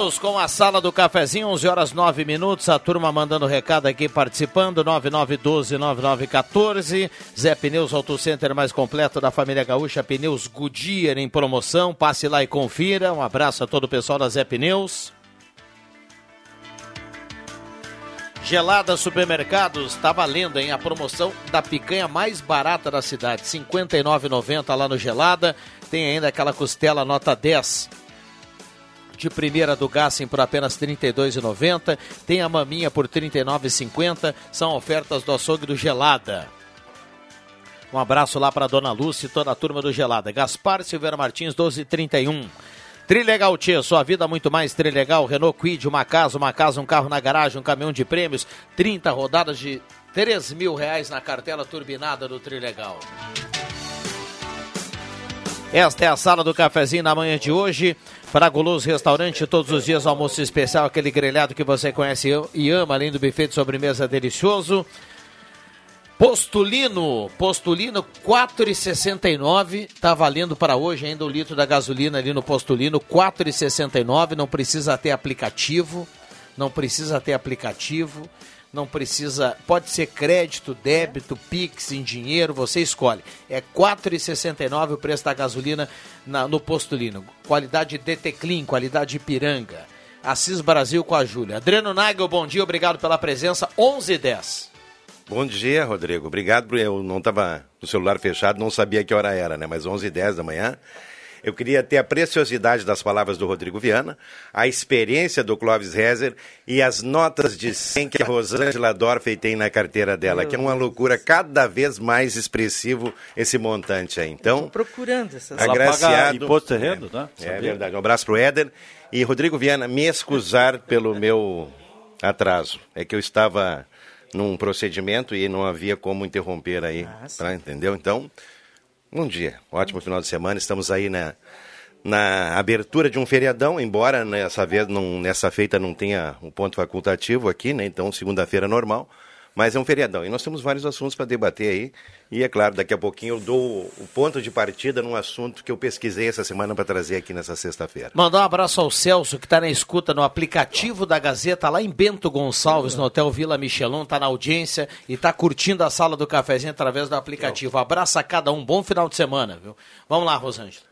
[SPEAKER 1] Voltamos com a sala do cafezinho, 11 horas 9 minutos. A turma mandando recado aqui, participando. 9912-9914. Zé Pneus Auto Center mais completo da família Gaúcha. Pneus Goodyear em promoção. Passe lá e confira. Um abraço a todo o pessoal da Zé Pneus. Gelada Supermercados, tá valendo, hein? A promoção da picanha mais barata da cidade, R$ 59,90 lá no Gelada. Tem ainda aquela costela nota 10 de primeira do Gassen por apenas R$ 32,90. Tem a maminha por R$ 39,50. São ofertas do açougue do Gelada. Um abraço lá para Dona Lúcia e toda a turma do Gelada. Gaspar Silveira Martins, 1231. Trilegal Tia, sua vida muito mais Trilegal. Renault Quid, uma casa, uma casa, um carro na garagem, um caminhão de prêmios. 30 rodadas de 3 mil reais na cartela turbinada do Trilegal. Esta é a sala do cafezinho na manhã de hoje. Para Guloso Restaurante, todos os dias almoço especial, aquele grelhado que você conhece e ama, além do buffet de sobremesa delicioso. Postulino, Postulino 4,69, tá valendo para hoje ainda o litro da gasolina ali no Postulino 4,69, não precisa ter aplicativo, não precisa ter aplicativo, não precisa, pode ser crédito, débito, Pix em dinheiro, você escolhe. É 4,69 o preço da gasolina na, no Postulino. Qualidade DT Clean, qualidade Ipiranga. Assis Brasil com a Júlia. Adriano Nagel, bom dia, obrigado pela presença. 11 e 10.
[SPEAKER 23] Bom dia, Rodrigo. Obrigado. Eu não estava no celular fechado, não sabia que hora era, né? Mas 11 h 10 da manhã. Eu queria ter a preciosidade das palavras do Rodrigo Viana, a experiência do Clóvis Rezer e as notas de 100 que a Rosângela Dorfey tem na carteira dela, que é uma loucura cada vez mais expressivo esse montante aí. Então,
[SPEAKER 5] procurando essas
[SPEAKER 23] agraciado.
[SPEAKER 3] imposto terreno, né?
[SPEAKER 23] É verdade. Um abraço pro Éder e Rodrigo Viana, me excusar pelo meu atraso. É que eu estava num procedimento e não havia como interromper aí, ah, pra, entendeu? Então, bom dia, ótimo final de semana, estamos aí na, na abertura de um feriadão, embora nessa vez, não, nessa feita não tenha um ponto facultativo aqui, né? Então, segunda-feira normal, mas é um feriadão. E nós temos vários assuntos para debater aí. E é claro, daqui a pouquinho eu dou o ponto de partida num assunto que eu pesquisei essa semana para trazer aqui nessa sexta-feira.
[SPEAKER 1] Mandar um abraço ao Celso, que está na escuta no aplicativo da Gazeta, lá em Bento Gonçalves, no Hotel Vila Michelon, está na audiência e está curtindo a sala do cafezinho através do aplicativo. Abraço a cada um, bom final de semana, viu? Vamos lá, Rosângela.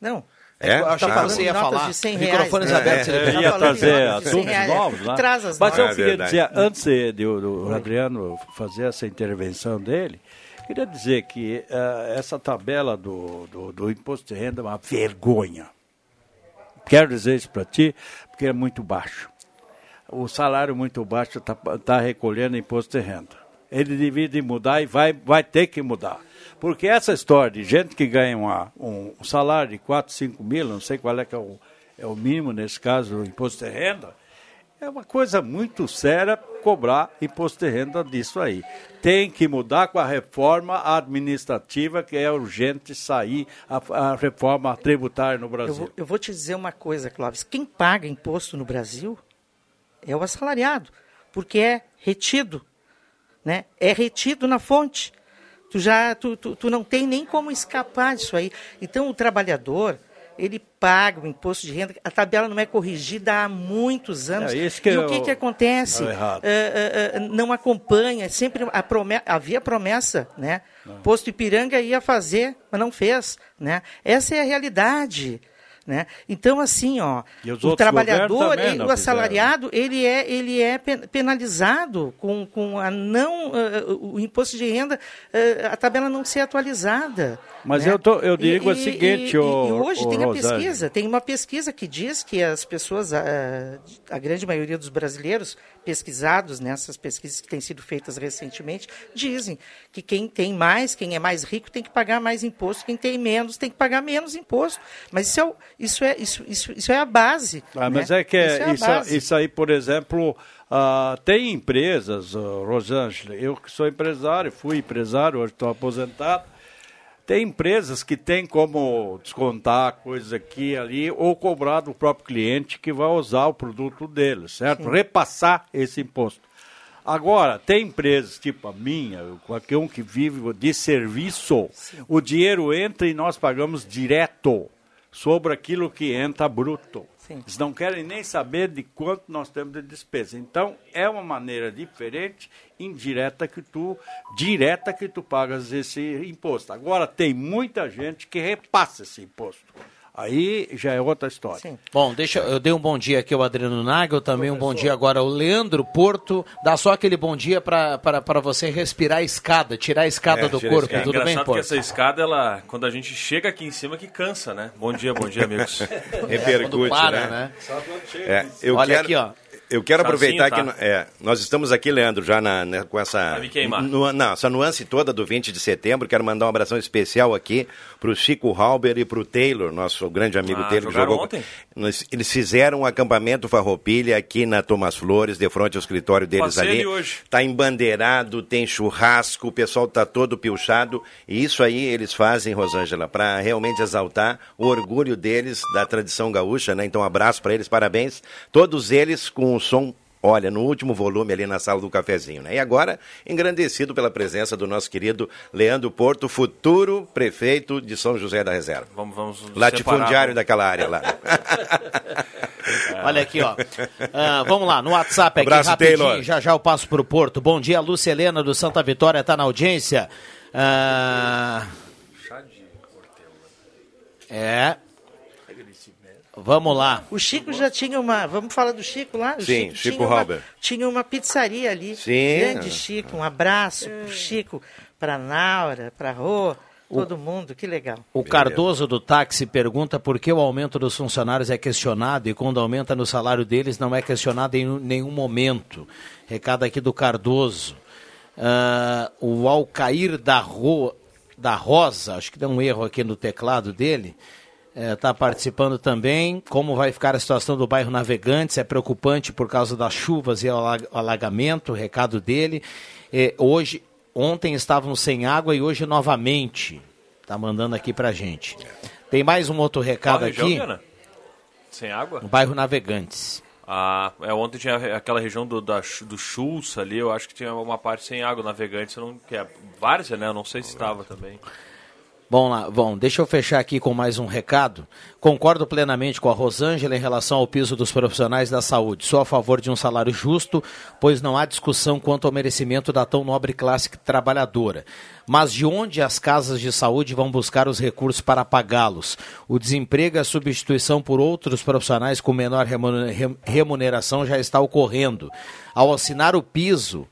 [SPEAKER 5] Não,
[SPEAKER 23] é?
[SPEAKER 1] Eu acho que você ia falar.
[SPEAKER 5] De 100
[SPEAKER 1] Microfones
[SPEAKER 5] reais,
[SPEAKER 1] abertos.
[SPEAKER 3] É,
[SPEAKER 1] Ele
[SPEAKER 3] ia trazer assuntos novos lá.
[SPEAKER 5] Traz as
[SPEAKER 3] Mas eu
[SPEAKER 23] é
[SPEAKER 3] queria
[SPEAKER 23] verdade.
[SPEAKER 3] dizer, antes de, do, do Adriano fazer essa intervenção dele, queria dizer que eh, essa tabela do, do, do imposto de renda é uma vergonha. Quero dizer isso para ti, porque é muito baixo. O salário muito baixo está tá recolhendo imposto de renda. Ele devia de mudar e vai, vai ter que mudar. Porque essa história de gente que ganha uma, um salário de 4, 5 mil, não sei qual é que é o, é o mínimo nesse caso, o imposto de renda, é uma coisa muito séria cobrar imposto de renda disso aí. Tem que mudar com a reforma administrativa, que é urgente sair a, a reforma tributária no
[SPEAKER 5] Eu
[SPEAKER 3] Brasil.
[SPEAKER 5] vou, eu vou te dizer uma coisa, Clóvis. Quem paga imposto no Brasil é o assalariado, porque é retido. Né? É retido na fonte. Tu, já, tu, tu, tu não tem nem como escapar disso aí. Então, o trabalhador, ele paga o imposto de renda, a tabela não é corrigida há muitos anos.
[SPEAKER 3] É, isso que
[SPEAKER 5] e
[SPEAKER 3] é
[SPEAKER 5] o que,
[SPEAKER 3] o-
[SPEAKER 5] que acontece?
[SPEAKER 3] é o errado.
[SPEAKER 5] É, é, é, não acompanha, sempre a prome- havia promessa, né? Posto Ipiranga ia fazer, mas não fez, né? Essa é a realidade. Né? Então, assim, ó,
[SPEAKER 3] E
[SPEAKER 5] o trabalhador, ele-
[SPEAKER 3] não
[SPEAKER 5] o assalariado, ele é, ele é pen- penalizado com, com a não, eh, o imposto de renda, eh, a tabela não ser atualizada.
[SPEAKER 3] Mas
[SPEAKER 5] né?
[SPEAKER 3] eu tô- eu digo
[SPEAKER 5] E-
[SPEAKER 3] o seguinte,
[SPEAKER 5] e,
[SPEAKER 3] ô-
[SPEAKER 5] e hoje
[SPEAKER 3] ô,
[SPEAKER 5] tem a
[SPEAKER 3] Rosângela.
[SPEAKER 5] pesquisa, tem uma pesquisa que diz que as pessoas, a, a grande maioria dos brasileiros pesquisados nessas pesquisas que têm sido feitas recentemente, dizem que quem tem mais, quem é mais rico, tem que pagar mais imposto, quem tem menos tem que pagar menos imposto. Mas isso é, isso é, isso, isso, isso é a base.
[SPEAKER 3] Ah, mas
[SPEAKER 5] né?
[SPEAKER 3] é que
[SPEAKER 5] isso, é
[SPEAKER 3] isso,
[SPEAKER 5] base.
[SPEAKER 3] isso aí, por exemplo, ah, tem empresas, uh, Rosângela, eu que sou empresário, fui empresário, hoje estou aposentado, tem empresas que têm como descontar coisas aqui e ali, ou cobrar do próprio cliente que vai usar o produto dele, certo? Repassar esse imposto. Agora, tem empresas tipo a minha, qualquer um que vive de serviço, o dinheiro entra e nós pagamos direto sobre aquilo que entra bruto. Eles não querem nem saber de quanto nós temos de despesa. Então, é uma maneira diferente, indireta que tu, direta que tu pagas esse imposto. Agora, tem muita gente que repassa esse imposto. Aí já é outra história. Sim.
[SPEAKER 1] Bom, deixa eu dei um bom dia aqui ao Adriano Nagel, também Professor. um bom dia agora ao Leandro Porto. Dá só aquele bom dia para você respirar a escada, tirar a escada é, do corpo. Escada.
[SPEAKER 24] Tudo
[SPEAKER 1] é bem,
[SPEAKER 24] Porto? que essa escada, ela, quando a gente chega aqui em cima, que cansa, né? Bom dia, bom dia, amigos.
[SPEAKER 23] Repercute, para, né? né? É, eu Olha quero... aqui, ó. Eu quero aproveitar tá. que é, nós estamos aqui, Leandro, já na, né, com essa, nu, não, essa nuance toda do 20 de setembro. Quero mandar um abração especial aqui para o Chico Halber e para o Taylor, nosso grande amigo ah, Taylor. Que jogou, ontem? eles fizeram um acampamento Farroupilha aqui na Thomas Flores, de frente ao escritório deles Passei ali. hoje. Tá embandeirado, tem churrasco, o pessoal tá todo pilchado. E isso aí eles fazem, Rosângela, para realmente exaltar o orgulho deles da tradição gaúcha, né? Então, um abraço para eles, parabéns. Todos eles com som olha, no último volume ali na sala do cafezinho, né? E agora, engrandecido pela presença do nosso querido Leandro Porto, futuro prefeito de São José da Reserva.
[SPEAKER 24] Vamos, vamos
[SPEAKER 23] Latifundiário separar, daquela área lá.
[SPEAKER 1] Olha aqui, ó. Uh, vamos lá, no WhatsApp aqui, Abraço, rapidinho, Taylor. já já eu passo pro Porto. Bom dia, Lúcia Helena do Santa Vitória, tá na audiência. Uh... É, Vamos lá.
[SPEAKER 5] O Chico já tinha uma. Vamos falar do Chico lá? O
[SPEAKER 23] Sim, Chico,
[SPEAKER 5] Chico
[SPEAKER 23] tinha Uma,
[SPEAKER 5] tinha uma pizzaria ali. Sim. Grande Chico. Um abraço pro Chico, pra Naura, pra Rô. Todo mundo, que legal.
[SPEAKER 1] O Cardoso do táxi pergunta por que o aumento dos funcionários é questionado e quando aumenta no salário deles não é questionado em nenhum momento. Recado aqui do Cardoso. Uh, o Alcair da, Ro, da Rosa, acho que deu um erro aqui no teclado dele está é, tá participando também. Como vai ficar a situação do bairro Navegantes? É preocupante por causa das chuvas e alagamento. O recado dele. É, hoje, ontem estavam sem água e hoje novamente. Está mandando aqui para gente. Tem mais um outro recado Qual aqui. Região,
[SPEAKER 24] sem água?
[SPEAKER 1] No bairro Navegantes.
[SPEAKER 24] Ah, é, ontem tinha aquela região do, da, do Schultz ali, eu acho que tinha uma parte sem água, Navegantes, não, que é várzea, né? Eu não sei se estava também.
[SPEAKER 1] Bom, lá, bom, deixa eu fechar aqui com mais um recado. Concordo plenamente com a Rosângela em relação ao piso dos profissionais da saúde. Sou a favor de um salário justo, pois não há discussão quanto ao merecimento da tão nobre classe trabalhadora. Mas de onde as casas de saúde vão buscar os recursos para pagá-los? O desemprego e a substituição por outros profissionais com menor remuneração já está ocorrendo. Ao assinar o piso,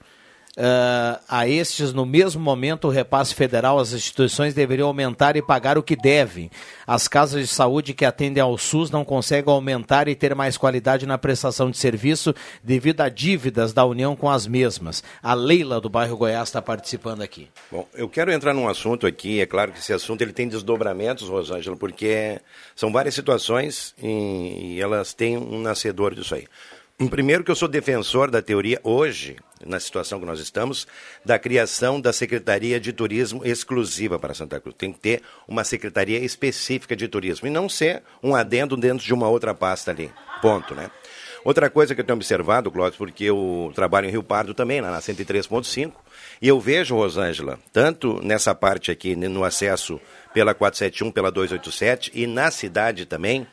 [SPEAKER 1] Uh, a estes, no mesmo momento, o repasse federal, as instituições deveriam aumentar e pagar o que devem. As casas de saúde que atendem ao SUS não conseguem aumentar e ter mais qualidade na prestação de serviço devido a dívidas da União com as mesmas. A Leila do bairro Goiás está participando aqui.
[SPEAKER 23] Bom, eu quero entrar num assunto aqui, é claro que esse assunto ele tem desdobramentos, Rosângela, porque são várias situações e, e elas têm um nascedor disso aí. Primeiro que eu sou defensor da teoria hoje, na situação que nós estamos, da criação da Secretaria de Turismo exclusiva para Santa Cruz. Tem que ter uma secretaria específica de turismo e não ser um adendo dentro de uma outra pasta ali. Ponto, né? Outra coisa que eu tenho observado, Cláudio, porque eu trabalho em Rio Pardo também, na 103.5, e eu vejo, Rosângela, tanto nessa parte aqui, no acesso pela 471, pela 287, e na cidade também,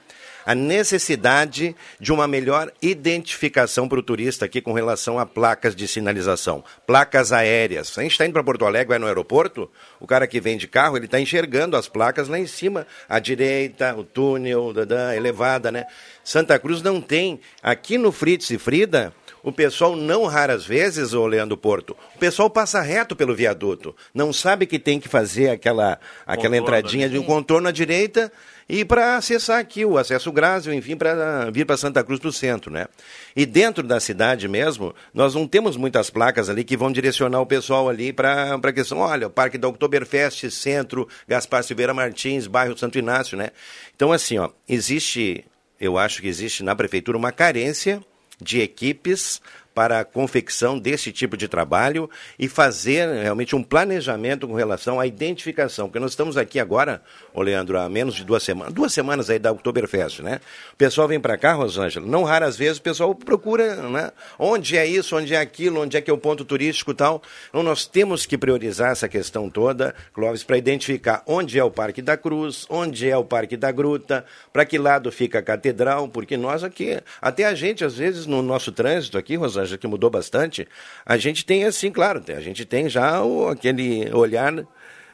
[SPEAKER 23] a necessidade de uma melhor identificação para o turista aqui com relação a placas de sinalização, placas aéreas. A gente está indo para Porto Alegre, vai no aeroporto, o cara que vem de carro, ele está enxergando as placas lá em cima, à direita, o túnel, da elevada, né? Santa Cruz não tem. Aqui no Fritz e Frida, o pessoal não raras vezes, ô Leandro Porto, o pessoal passa reto pelo viaduto, não sabe que tem que fazer aquela, aquela entradinha de um contorno à direita e para acessar aqui o acesso Grásio, enfim, para vir para Santa Cruz do centro, né? E dentro da cidade mesmo, nós não temos muitas placas ali que vão direcionar o pessoal ali para a questão, olha, o Parque da Oktoberfest, Centro, Gaspar Silveira Martins, bairro Santo Inácio, né? Então, assim, ó, existe, eu acho que existe na prefeitura uma carência de equipes para a confecção desse tipo de trabalho e fazer realmente um planejamento com relação à identificação, porque nós estamos aqui agora, ô Leandro, há menos de duas semanas, duas semanas aí da Oktoberfest, né? O pessoal vem para cá, Rosângela, não raras vezes o pessoal procura, né? Onde é isso, onde é aquilo, onde é que é o ponto turístico e tal. Então nós temos que priorizar essa questão toda, Clóvis, para identificar onde é o Parque da Cruz, onde é o Parque da Gruta, para que lado fica a Catedral, porque nós aqui, até a gente às vezes no nosso trânsito aqui, Rosângela, que mudou bastante, a gente tem assim, claro, a gente tem já o, aquele olhar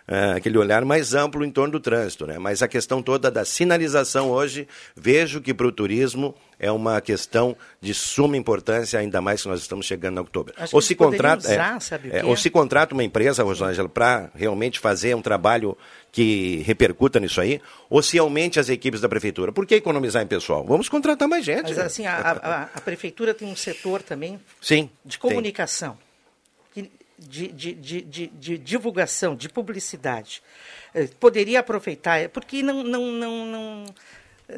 [SPEAKER 23] uh, aquele olhar mais amplo em torno do trânsito. Né? Mas a questão toda da sinalização hoje, vejo que para o turismo é uma questão de suma importância, ainda mais que nós estamos chegando em outubro. Ou se, contrata,
[SPEAKER 5] usar,
[SPEAKER 23] é, é, ou se contrata uma empresa, Rosângela, para realmente fazer um trabalho que repercuta nisso aí, ou se aumente as equipes da prefeitura. Por que economizar em pessoal? Vamos contratar mais gente.
[SPEAKER 5] Mas
[SPEAKER 23] né?
[SPEAKER 5] assim, a, a- a prefeitura tem um setor também
[SPEAKER 23] Sim.
[SPEAKER 5] de
[SPEAKER 23] tem.
[SPEAKER 5] comunicação, que- de, de, de, de, divulgação, de publicidade. Eh, Poderia aproveitar, porque não, não, não, não,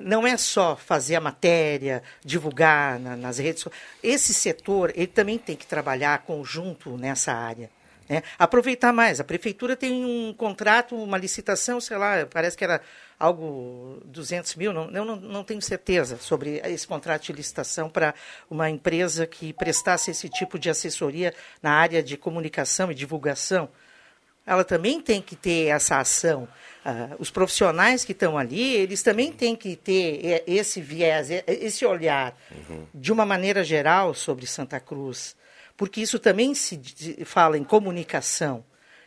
[SPEAKER 5] não é só fazer a matéria, divulgar na- nas redes. Esse setor ele também tem que trabalhar conjunto nessa área. Né? Aproveitar mais. A prefeitura tem um contrato, uma licitação, sei lá, parece que era algo 200 mil, não, eu não, não tenho certeza sobre esse contrato de licitação para uma empresa que prestasse esse tipo de assessoria na área de comunicação e divulgação. Ela também tem que ter essa ação. Ah, os profissionais que estão ali, eles também têm que ter esse viés, esse olhar de uma maneira geral sobre Santa Cruz, porque isso também se fala em comunicação.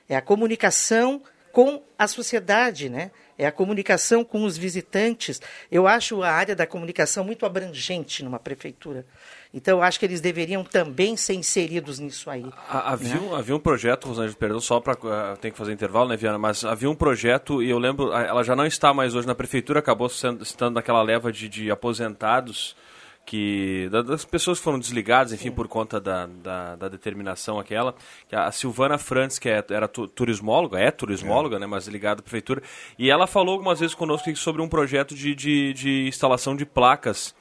[SPEAKER 5] É a comunicação com a sociedade, né? É a comunicação com os visitantes. Eu acho a área da comunicação muito abrangente numa prefeitura. Então, acho que eles deveriam também ser inseridos nisso aí.
[SPEAKER 24] Ha- Havia,
[SPEAKER 5] né?
[SPEAKER 24] um, havia um projeto, Rosângela, perdão, só para. tem que fazer intervalo, né, Viana? Mas havia um projeto, e eu lembro, a- ela já não está mais hoje na prefeitura, acabou sendo, estando naquela leva de, de aposentados, que da- das pessoas que foram desligadas, enfim, por conta da, da, da determinação aquela. Que a Silvana Frantz, que é- era tu- turismóloga, é turismóloga, né, mas ligada à prefeitura, e ela falou algumas vezes conosco sobre um projeto de, de, de instalação de placas.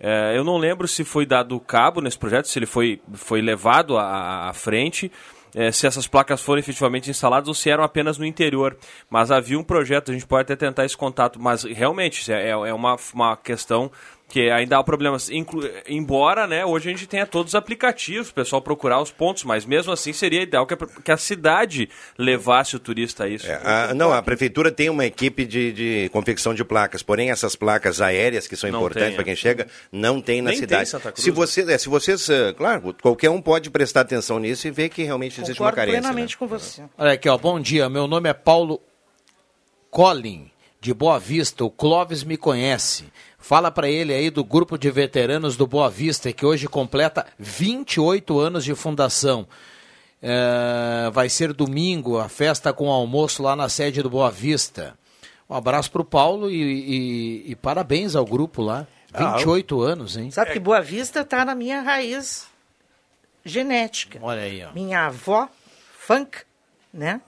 [SPEAKER 24] É, eu não lembro se foi dado cabo nesse projeto, se ele foi, foi levado à, à frente, é, se essas placas foram efetivamente instaladas ou se eram apenas no interior. Mas havia um projeto, a gente pode até tentar esse contato, mas realmente é, é uma, uma questão que ainda há problemas. Inclu- embora né, hoje a gente tenha todos os aplicativos, o pessoal procurar os pontos, mas mesmo assim seria ideal que a, que a cidade levasse o turista a isso.
[SPEAKER 23] Ah, não, a prefeitura tem uma equipe de, de confecção de placas, porém essas placas aéreas que são
[SPEAKER 24] Não
[SPEAKER 23] importantes
[SPEAKER 24] tem,
[SPEAKER 23] para
[SPEAKER 24] é.
[SPEAKER 23] quem chega, não tem na
[SPEAKER 24] Nem tem
[SPEAKER 23] cidade.
[SPEAKER 24] em Santa Cruz,
[SPEAKER 23] se
[SPEAKER 24] né?
[SPEAKER 23] você, é, se vocês, eh, claro, qualquer um pode prestar atenção nisso e ver que realmente existe uma carência.
[SPEAKER 5] plenamente
[SPEAKER 23] né?
[SPEAKER 5] com você.
[SPEAKER 1] Olha aqui, ó, bom dia. Meu nome é Paulo Collin, de Boa Vista. O Clóvis me conhece. Fala para ele aí do grupo de veteranos do Boa Vista, que hoje completa 28 anos de fundação. É, vai ser domingo a festa com almoço lá na sede do Boa Vista. Um abraço para o Paulo e, e- e parabéns ao grupo lá.
[SPEAKER 5] Ah,
[SPEAKER 1] 28 anos, hein?
[SPEAKER 5] Sabe que Boa Vista está na minha raiz genética.
[SPEAKER 1] Olha aí, ó.
[SPEAKER 5] Minha avó, funk, né?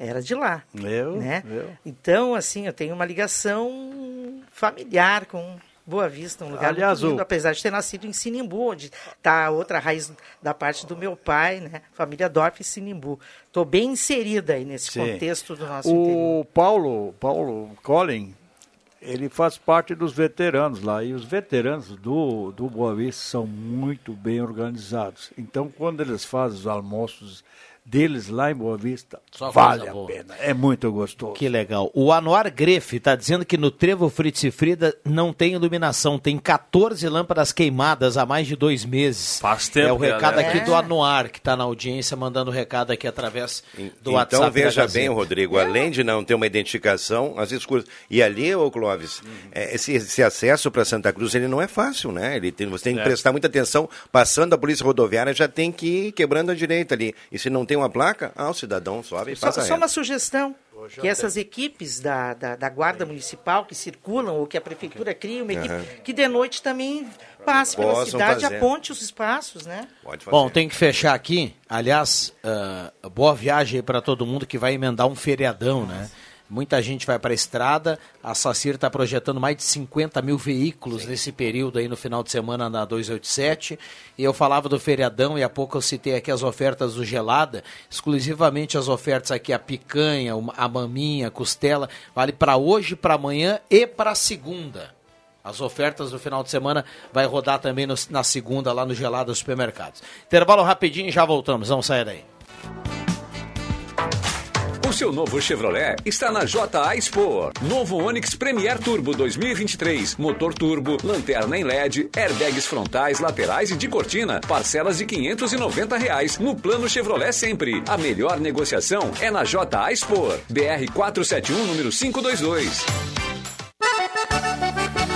[SPEAKER 5] Era de lá.
[SPEAKER 3] Eu,
[SPEAKER 5] né?
[SPEAKER 3] eu.
[SPEAKER 5] Então, assim, eu tenho uma ligação familiar com Boa Vista, um lugar
[SPEAKER 3] Aliás,
[SPEAKER 5] muito lindo,
[SPEAKER 3] o-
[SPEAKER 5] apesar de ter nascido em Sinimbu, onde está outra raiz da parte do meu pai, né? Família Dorf e Sinimbu. Estou bem inserida aí nesse
[SPEAKER 3] Sim.
[SPEAKER 5] contexto do nosso interior.
[SPEAKER 3] O Paulo, Paulo Collin, ele faz parte dos veteranos lá. E os veteranos do, do Boa Vista são muito bem organizados. Então, quando eles fazem os almoços deles lá em Boa Vista,
[SPEAKER 1] Só
[SPEAKER 3] vale a
[SPEAKER 1] boa.
[SPEAKER 3] pena. É muito gostoso.
[SPEAKER 1] Que legal. O Anuar Grefe está dizendo que no Trevo Fritz e Frida não tem iluminação. Tem 14 lâmpadas queimadas há mais de dois meses.
[SPEAKER 24] Faz tempo
[SPEAKER 1] É o recado aqui
[SPEAKER 24] É.
[SPEAKER 1] do Anuar, que está na audiência, mandando o recado aqui através do WhatsApp.
[SPEAKER 23] Então veja bem, Rodrigo, além de não ter uma identificação, as escuras. E ali, ô Clóvis, é, esse, esse acesso para Santa Cruz ele não é fácil, né? Ele tem, você tem que
[SPEAKER 24] É.
[SPEAKER 23] prestar muita atenção. Passando a polícia rodoviária, já tem que ir quebrando a direita ali. E se não tem uma placa, ah, o cidadão sobe e
[SPEAKER 5] Só,
[SPEAKER 23] passa
[SPEAKER 5] só
[SPEAKER 23] reto.
[SPEAKER 5] uma sugestão. Que essas equipes da, da, da Guarda Municipal que circulam, ou que a Prefeitura cria, uma equipe que de noite também passe pela
[SPEAKER 23] Possam
[SPEAKER 5] cidade e
[SPEAKER 23] fazer.
[SPEAKER 5] aponte os espaços, né?
[SPEAKER 23] Pode
[SPEAKER 1] Bom, tem que fechar aqui. Aliás, ah, boa viagem para todo mundo que vai emendar um feriadão, né? Muita gente vai para a estrada. A Sacir está projetando mais de 50 mil veículos nesse período aí no final de semana na 287. E eu falava do feriadão e há pouco eu citei aqui as ofertas do Gelada. Exclusivamente as ofertas aqui, a picanha, a maminha, a costela. Vale para hoje, para amanhã e para segunda. As ofertas do final de semana vai rodar também no- na segunda lá no Gelada Supermercados. Intervalo rapidinho e já voltamos. Vamos sair daí.
[SPEAKER 20] Seu novo Chevrolet está na JA Expo. Novo Onix Premier Turbo 2023. Motor turbo, lanterna em LED, airbags frontais, laterais e de cortina. Parcelas de 590 reais no plano Chevrolet sempre. A melhor negociação é na JA Expo. BR 471, número 522.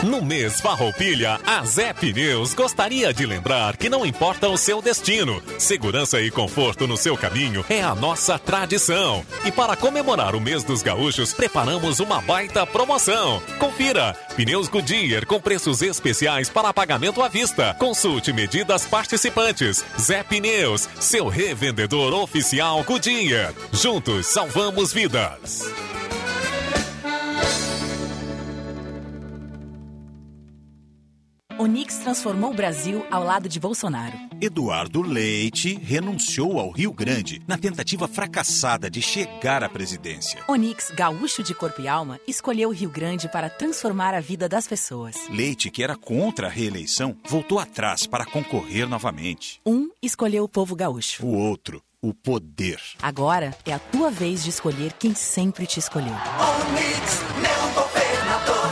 [SPEAKER 10] No mês Farroupilha, a Zé Pneus gostaria de lembrar que não importa o seu destino, segurança e conforto no seu caminho é a nossa tradição. E para comemorar o mês dos gaúchos, preparamos uma baita promoção. Confira! Pneus Goodyear com preços especiais para pagamento à vista. Consulte medidas participantes. Zé Pneus, seu revendedor oficial Goodyear. Juntos salvamos vidas.
[SPEAKER 25] Onix transformou o Brasil ao lado de Bolsonaro.
[SPEAKER 26] Eduardo Leite renunciou ao Rio Grande na tentativa fracassada de chegar à presidência.
[SPEAKER 25] Onix, gaúcho de corpo e alma, escolheu o Rio Grande para transformar a vida das pessoas.
[SPEAKER 26] Leite, que era contra a reeleição, voltou atrás para concorrer novamente.
[SPEAKER 25] Um escolheu o povo gaúcho.
[SPEAKER 26] O outro, o poder.
[SPEAKER 25] Agora é a tua vez de escolher quem sempre te escolheu.
[SPEAKER 27] Onix, meu governador.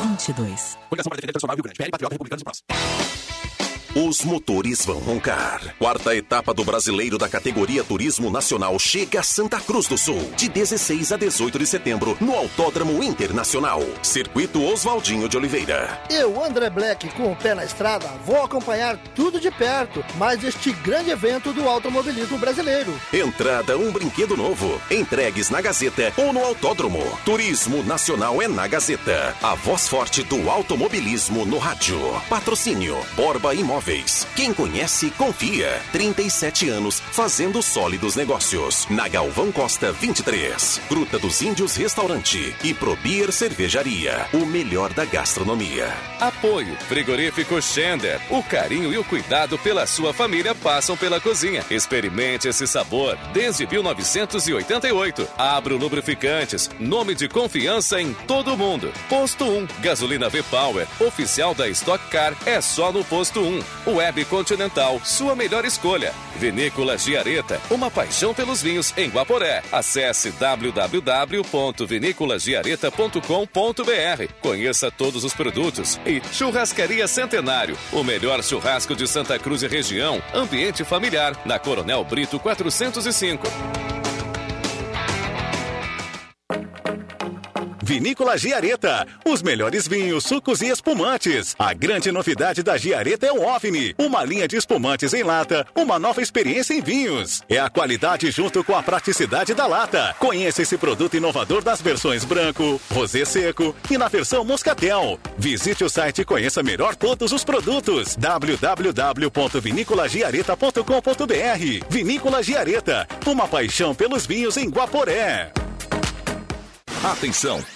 [SPEAKER 25] 22.
[SPEAKER 26] Coligação para defender Nacional Rio Grande. PL, Patriota, Republicanos e Prós.
[SPEAKER 19] Os motores vão roncar. Quarta etapa do Brasileiro da categoria Turismo Nacional chega a Santa Cruz do Sul, de 16 a 18 de setembro, no Autódromo Internacional. Circuito Oswaldinho de Oliveira.
[SPEAKER 28] Eu, André Black, com o pé na estrada, vou acompanhar tudo de perto, mais este grande evento do automobilismo brasileiro.
[SPEAKER 19] Entrada um brinquedo novo. Entregues na Gazeta ou no Autódromo. Turismo Nacional é na Gazeta. A voz forte do automobilismo no rádio. Patrocínio Borba Imóveis. Quem conhece, confia. 37 anos fazendo sólidos negócios. Na Galvão Costa 23. Gruta dos Índios Restaurante e Probier Cervejaria. O melhor da gastronomia.
[SPEAKER 10] Apoio Frigorífico Schender. O carinho e o cuidado pela sua família passam pela cozinha. Experimente esse sabor desde 1988. Abro Lubrificantes, nome de confiança em todo mundo. Posto 1, gasolina V-Power, oficial da Stock Car, é só no Posto 1. Web Continental, sua melhor escolha. Vinícola Giareta, uma paixão pelos vinhos em Guaporé. Acesse www.viniculagiareta.com.br. Conheça todos os produtos. E Churrascaria Centenário, o melhor churrasco de Santa Cruz e região. Ambiente familiar, na Coronel Brito 405.
[SPEAKER 19] Vinícola Giareta, os melhores vinhos, sucos e espumantes. A grande novidade da Giareta é o OVNI, uma linha de espumantes em lata, uma nova experiência em vinhos. É a qualidade junto com a praticidade da lata. Conheça esse produto inovador das versões branco, rosé seco e na versão moscatel. Visite o site e conheça melhor todos os produtos. www.viniculagiareta.com.br Vinícola Giareta, uma paixão pelos vinhos em Guaporé.
[SPEAKER 18] Atenção!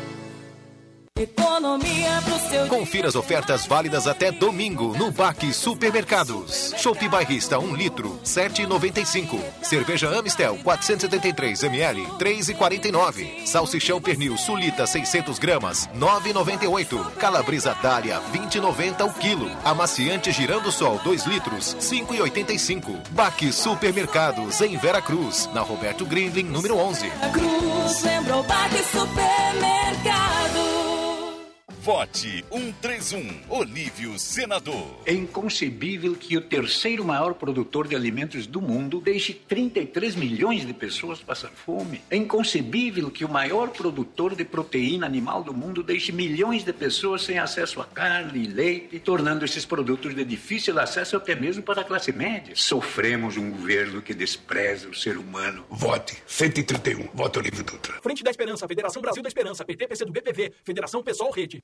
[SPEAKER 29] Economia pro seu
[SPEAKER 30] Confira as ofertas válidas até domingo no Baque Supermercados. Chopp Bairrista 1 litro, 7,95. Cerveja Amistel 473 ml, 3,49. Salsichão pernil Sulita 600 gramas, 9,98. Calabresa Dália 20,90 o quilo. Amaciante Girando Sol 2 litros, 5,85. Baque Supermercados em Vera Cruz, na Roberto Grindlin, número 11.
[SPEAKER 29] Cruz, lembrou Baque Supermercado.
[SPEAKER 31] Vote 131, Olívio Senador.
[SPEAKER 32] É inconcebível que o terceiro maior produtor de alimentos do mundo deixe 33 milhões de pessoas passar fome. É inconcebível que o maior produtor de proteína animal do mundo deixe milhões de pessoas sem acesso a carne e leite, tornando esses produtos de difícil acesso até mesmo para a classe média. Sofremos um governo que despreza o ser humano.
[SPEAKER 31] Vote 131, voto Olívio Dutra.
[SPEAKER 33] Frente da Esperança, Federação Brasil da Esperança, PT, PC do BPV, Federação Pessoal Rede.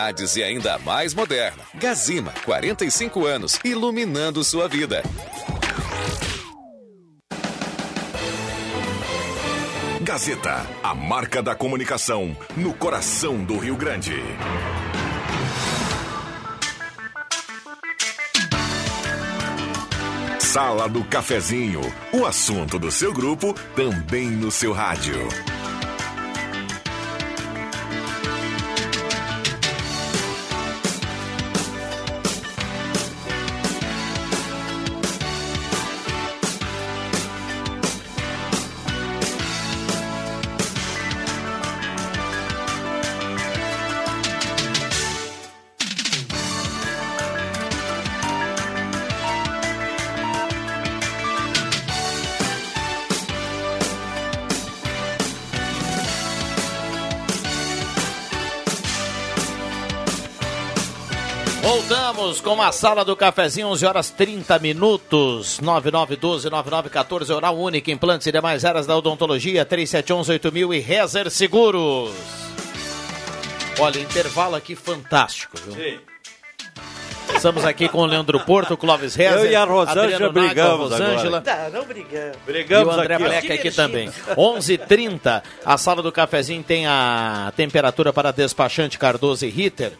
[SPEAKER 10] e ainda mais moderna. Gazima, 45 anos, iluminando sua vida.
[SPEAKER 18] Gazeta, a marca da comunicação no coração do Rio Grande. Sala do Cafezinho, o assunto do seu grupo também no seu rádio.
[SPEAKER 1] Voltamos com a sala do cafezinho, 11 horas 30 minutos, 9912-9914, oral única, implantes e demais áreas da odontologia, 3711-8000 e Rezer Seguros. Olha, intervalo aqui fantástico, viu?
[SPEAKER 3] Sim.
[SPEAKER 1] Estamos aqui com o Leandro Porto, Clóvis Rezer.
[SPEAKER 3] Eu e a Rosângela
[SPEAKER 1] Adriano Naga,
[SPEAKER 3] brigamos
[SPEAKER 1] Rosângela.
[SPEAKER 3] agora.
[SPEAKER 5] Não, não brigamos.
[SPEAKER 3] Brigamos
[SPEAKER 1] e o André
[SPEAKER 3] aqui,
[SPEAKER 1] aqui também. 11:30. A sala do cafezinho tem a temperatura para despachante Cardoso e Ritter.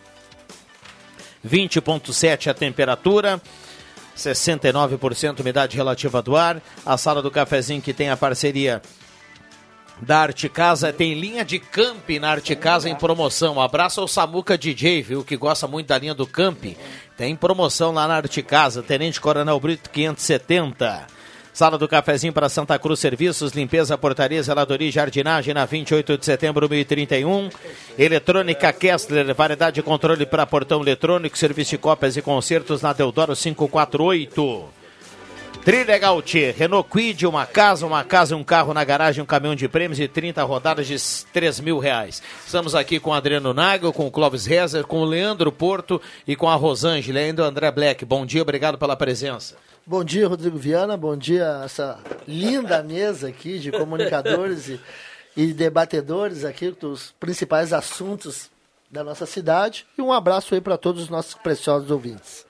[SPEAKER 1] 20.7 a temperatura. 69% umidade relativa do ar. A sala do cafezinho que tem a parceria da Arte Casa tem linha de camp na Arte Casa em promoção. Um abraço ao Samuca DJ, viu, que gosta muito da linha do camp. Tem promoção lá na Arte Casa, Tenente Coronel Brito 570. Sala do Cafezinho para Santa Cruz Serviços, limpeza, portaria, zeladoria e jardinagem na 28 de setembro de 1031. Eletrônica Kessler, variedade de controle para portão eletrônico, serviço de cópias e concertos na Deodoro 548. Trilegal Renault Quid, uma casa, uma casa, um carro na garagem, um caminhão de prêmios e 30 rodadas de 3 mil reais. Estamos aqui com o Adriano Nagel, com o Clóvis Rezer, com o Leandro Porto e com a Rosângela ainda o André Black. Bom dia, obrigado pela presença.
[SPEAKER 28] Bom dia, Rodrigo Viana. Bom dia a essa linda mesa aqui de comunicadores e, e debatedores aqui dos principais assuntos da nossa cidade. E um abraço aí para todos os nossos preciosos ouvintes.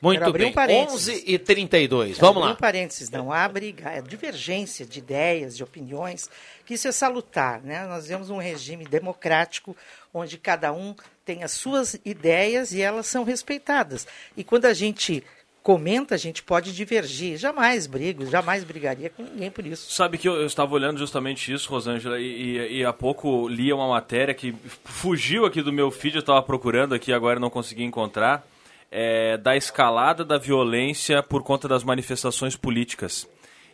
[SPEAKER 1] Muito bem,
[SPEAKER 5] um parênteses.
[SPEAKER 1] 11 e 32
[SPEAKER 5] Quero
[SPEAKER 1] vamos lá.
[SPEAKER 5] Um parênteses, não há briga, é divergência de ideias, de opiniões, que isso é salutar, né? Nós vemos um regime democrático onde cada um tem as suas ideias e elas são respeitadas. E quando a gente comenta, a gente pode divergir. Jamais brigo, jamais brigaria com ninguém por isso.
[SPEAKER 24] Sabe que eu, eu estava olhando justamente isso, Rosângela, e, e, e há pouco li uma matéria que fugiu aqui do meu feed, eu estava procurando aqui, agora não consegui encontrar, é, da escalada da violência por conta das manifestações políticas.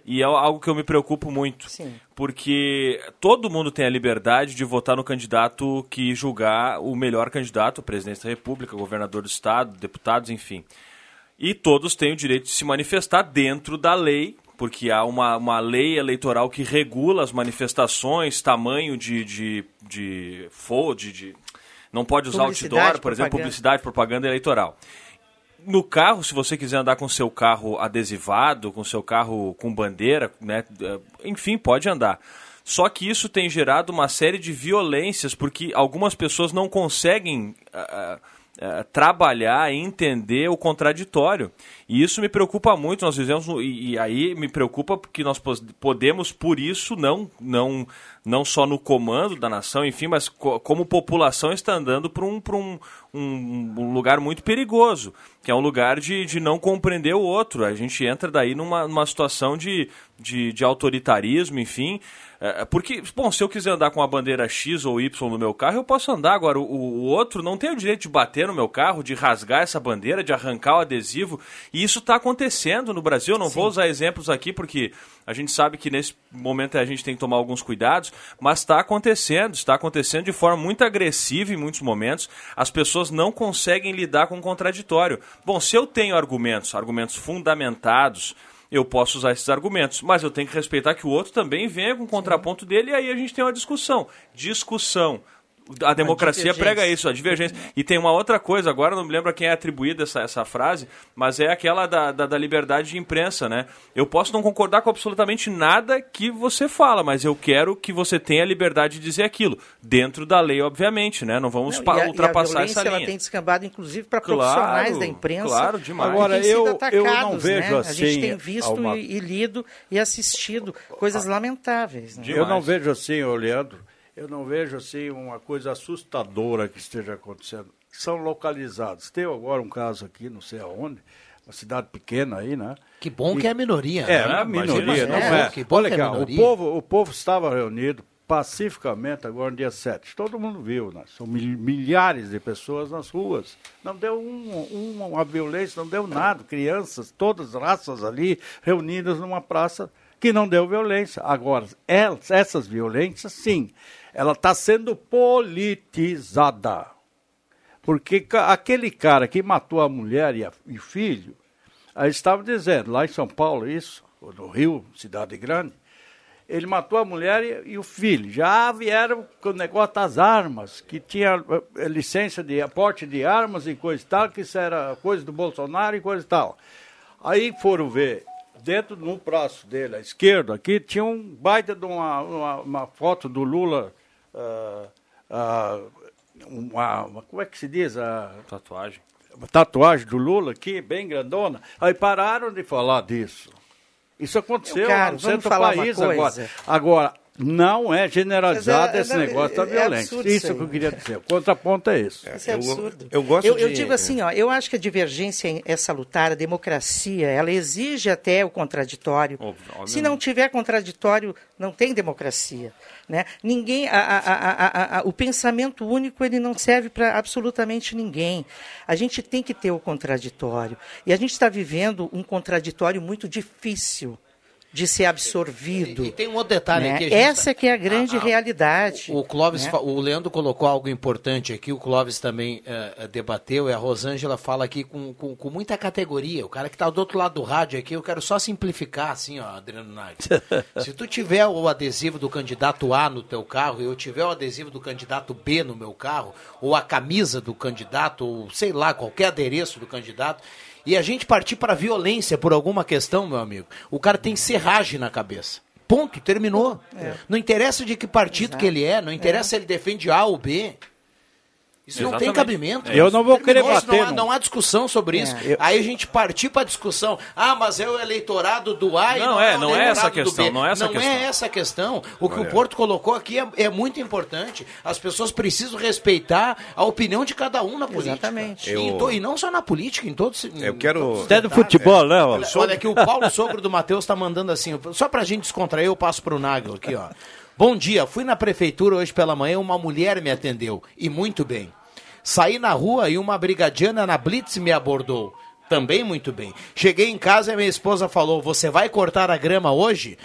[SPEAKER 24] E é algo que eu me preocupo muito.
[SPEAKER 5] Sim.
[SPEAKER 24] Porque todo mundo tem a liberdade de votar no candidato que julgar o melhor candidato, presidente da República, governador do Estado, deputados, enfim. E todos têm o direito de se manifestar dentro da lei, porque há uma, uma lei eleitoral que regula as manifestações, tamanho de, de, de, de, de não pode usar outdoor, por exemplo,
[SPEAKER 5] propaganda.
[SPEAKER 24] publicidade, propaganda eleitoral. No carro, se você quiser andar com seu carro adesivado, com seu carro com bandeira, né, enfim, pode andar. Só que isso tem gerado uma série de violências, porque algumas pessoas não conseguem ah, ah, trabalhar e entender o contraditório. E isso me preocupa muito. Nós vivemos e, e aí me preocupa porque nós podemos por isso não não não só no comando da nação, enfim, mas co- como população está andando para um, um, um, um lugar muito perigoso, que é um lugar de, de não compreender o outro. A gente entra daí numa, numa situação de, de, de autoritarismo, enfim. É, porque, bom, se eu quiser andar com a bandeira X ou Y no meu carro, eu posso andar. Agora, o, o outro não tem o direito de bater no meu carro, de rasgar essa bandeira, de arrancar o adesivo. E isso está acontecendo no Brasil. Eu não vou usar exemplos aqui, porque a gente sabe que nesse momento a gente tem que tomar alguns cuidados, mas está acontecendo, está acontecendo de forma muito agressiva em muitos momentos. As pessoas não conseguem lidar com o contraditório. Bom, se eu tenho argumentos, argumentos fundamentados, eu posso usar esses argumentos, mas eu tenho que respeitar que o outro também venha com o contraponto dele e aí a gente tem uma discussão. Discussão. A democracia prega isso, a divergência. E tem uma outra coisa, agora não me lembro a quem é atribuída essa, essa frase, mas é aquela da, da, da, liberdade de imprensa, né? Eu posso não concordar com absolutamente nada que você fala, mas eu quero que você tenha a liberdade de dizer aquilo. Dentro da lei, obviamente, né? Não vamos não, a, ultrapassar essa linha.
[SPEAKER 5] ela tem descambado, inclusive, para claro, profissionais da imprensa.
[SPEAKER 24] Claro, demais.
[SPEAKER 3] Agora, eu, atacados, eu não vejo
[SPEAKER 5] né?
[SPEAKER 3] assim...
[SPEAKER 5] A gente tem visto uma... e, e, lido e assistido coisas lamentáveis. Né?
[SPEAKER 3] Eu não vejo assim, Leandro eu não vejo assim uma coisa assustadora que esteja acontecendo. São localizados. Tem agora um caso aqui, não sei aonde, uma cidade pequena aí, né?
[SPEAKER 1] Que bom e, que é a minoria.
[SPEAKER 3] É,
[SPEAKER 1] né?
[SPEAKER 3] a minoria, não é? é. Que bom Olha que é o povo, o povo estava reunido pacificamente agora no dia 7. Todo mundo viu, né? São milhares de pessoas nas ruas. Não deu um, um, uma violência, não deu nada. Crianças, todas raças ali, reunidas numa praça que não deu violência. Agora, elas, essas violências, sim, ela está sendo politizada. Porque aquele cara que matou a mulher e, o filho, aí estava dizendo, lá em São Paulo, isso, ou no Rio, cidade grande, ele matou a mulher e, e, o filho. Já vieram com o negócio das armas, que tinha eh, licença de aporte de armas e coisa e tal, que isso era coisa do Bolsonaro e coisa e tal. Aí foram ver dentro no braço dele, à esquerda, aqui, tinha um baita de uma, uma, uma foto do Lula. Uh, uh, uma, uma, como é que se diz? A,
[SPEAKER 24] tatuagem.
[SPEAKER 3] Tatuagem do Lula aqui, bem grandona. Aí pararam de falar disso. Isso aconteceu
[SPEAKER 5] cara, no centro do país
[SPEAKER 3] agora. Agora, não é generalizado é, esse negócio da é violência. isso, isso que eu queria dizer. O contraponto é isso.
[SPEAKER 5] Isso é absurdo.
[SPEAKER 23] Eu, eu gosto
[SPEAKER 5] eu,
[SPEAKER 23] de...
[SPEAKER 5] eu digo assim, ó, eu acho que a divergência é salutar, a democracia, ela exige até o contraditório. Óbvio, Se não tiver contraditório, não tem democracia. Né? Ninguém, a, a, a, o pensamento único ele não serve para absolutamente ninguém. A gente tem que ter o contraditório. E a gente está vivendo um contraditório muito difícil de ser absorvido.
[SPEAKER 1] E, e tem um outro detalhe
[SPEAKER 5] né?
[SPEAKER 1] aqui.
[SPEAKER 5] Essa tá... que é a grande a, a, realidade.
[SPEAKER 1] O, o Clóvis, né? o Leandro colocou algo importante aqui, o Clóvis também uh, debateu, e a Rosângela fala aqui com, com, com muita categoria. O cara que está do outro lado do rádio aqui, eu quero só simplificar assim, ó, Adriano Naves. Se tu tiver o adesivo do candidato A no teu carro e eu tiver o adesivo do candidato B no meu carro, ou a camisa do candidato, ou sei lá, qualquer adereço do candidato, e a gente partir para violência por alguma questão, meu amigo, o cara tem serragem na cabeça. Ponto, terminou. É. Não interessa de que partido Exato. que ele é, não interessa é. se ele defende A ou B. Isso Exatamente. não tem cabimento.
[SPEAKER 3] Eu não vou querer bater.
[SPEAKER 1] Não há, não há, discussão sobre isso. É. Aí a gente partir para a discussão. Ah, mas é o eleitorado do A e
[SPEAKER 24] não,
[SPEAKER 1] não
[SPEAKER 24] é, não é essa questão.
[SPEAKER 1] Não
[SPEAKER 24] é essa
[SPEAKER 1] não
[SPEAKER 24] questão.
[SPEAKER 1] é essa questão. O que Olha. o Porto colocou aqui é, é, muito importante. As pessoas precisam respeitar a opinião de cada um na política.
[SPEAKER 5] Exatamente.
[SPEAKER 1] Eu... E, e, não só na política, em todos.
[SPEAKER 23] Eu quero.
[SPEAKER 3] Até do futebol, né?
[SPEAKER 1] Olha, olha aqui, o Paulo Sogro do Matheus está mandando assim. Só para a gente descontrair, eu passo para o Nagel aqui, ó. Bom dia, fui na prefeitura hoje pela manhã, uma mulher me atendeu. E muito bem. Saí na rua e uma brigadiana na Blitz me abordou. Também muito bem. Cheguei em casa e minha esposa falou: Você vai cortar a grama hoje?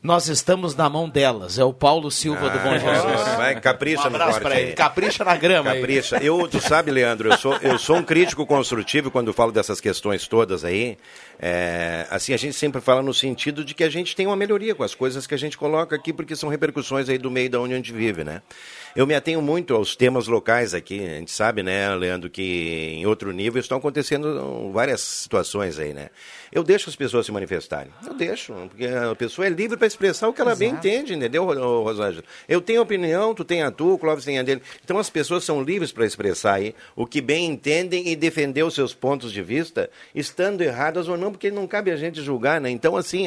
[SPEAKER 1] Nós estamos na mão delas. É o Paulo Silva ah, do Bom Jesus.
[SPEAKER 23] Vai, capricha um no corte
[SPEAKER 1] ele. Capricha na grama.
[SPEAKER 23] Capricha. Eu, tu sabe, Leandro, eu sou, eu sou um crítico construtivo quando falo dessas questões todas aí. É, assim, a gente sempre fala no sentido de que a gente tem uma melhoria com as coisas que a gente coloca aqui, porque são repercussões aí do meio da onde a gente vive, né? Eu me atenho muito aos temas locais aqui. A gente sabe, né, Leandro, que em outro nível estão acontecendo várias situações aí, né? Eu deixo as pessoas se manifestarem. Eu deixo, porque a pessoa é livre para expressar o que ela Exato. bem entende, entendeu, Rosângela? Eu tenho opinião, tu tem a tua, o Clóvis tem a dele. Então as pessoas são livres para expressar aí o que bem entendem e defender os seus pontos de vista, estando erradas ou não, porque não cabe a gente julgar, né? Então, assim,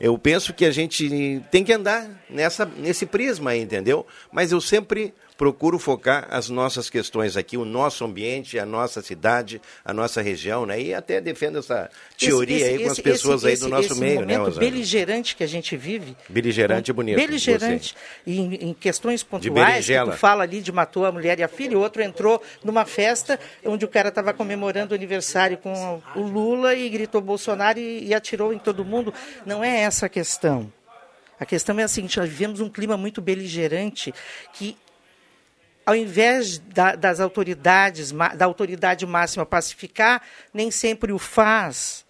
[SPEAKER 23] eu penso que a gente tem que andar nessa, nesse prisma aí, entendeu? Mas eu sempre procuro focar as nossas questões aqui, o nosso ambiente, a nossa cidade, a nossa região, né? E até defendo essa teoria esse, esse, aí com as pessoas esse, aí do nosso meio,
[SPEAKER 5] momento
[SPEAKER 23] né,
[SPEAKER 5] momento beligerante que a gente vive.
[SPEAKER 23] Beligerante e bonito.
[SPEAKER 5] Beligerante. Em, em, questões pontuais, que tu fala ali de matou a mulher e a filha, o outro entrou numa festa onde o cara estava comemorando o aniversário com o Lula e gritou Bolsonaro e, e atirou em todo mundo. Não é essa a questão. A questão é a seguinte: nós vivemos um clima muito beligerante que ao invés da, das autoridades, da autoridade máxima pacificar, nem sempre o faz.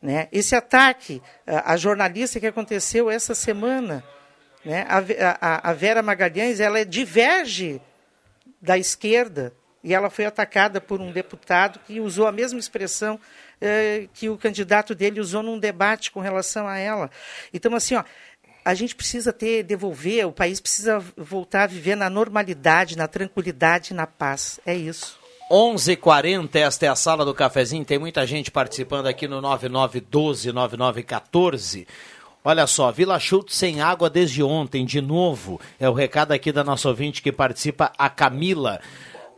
[SPEAKER 5] Né? Esse ataque à jornalista que aconteceu essa semana, né? a, a, a Vera Magalhães, ela diverge da esquerda e ela foi atacada por um deputado que usou a mesma expressão eh, que o candidato dele usou num debate com relação a ela. Então, assim, ó, a gente precisa ter, devolver, o país precisa voltar a viver na normalidade, na tranquilidade, na paz. É isso.
[SPEAKER 1] 11:40 esta é a sala do cafezinho. Tem muita gente participando aqui no 9912 9914. Olha só, Vila Chute sem água desde ontem, de novo. É o recado aqui da nossa ouvinte que participa, a Camila.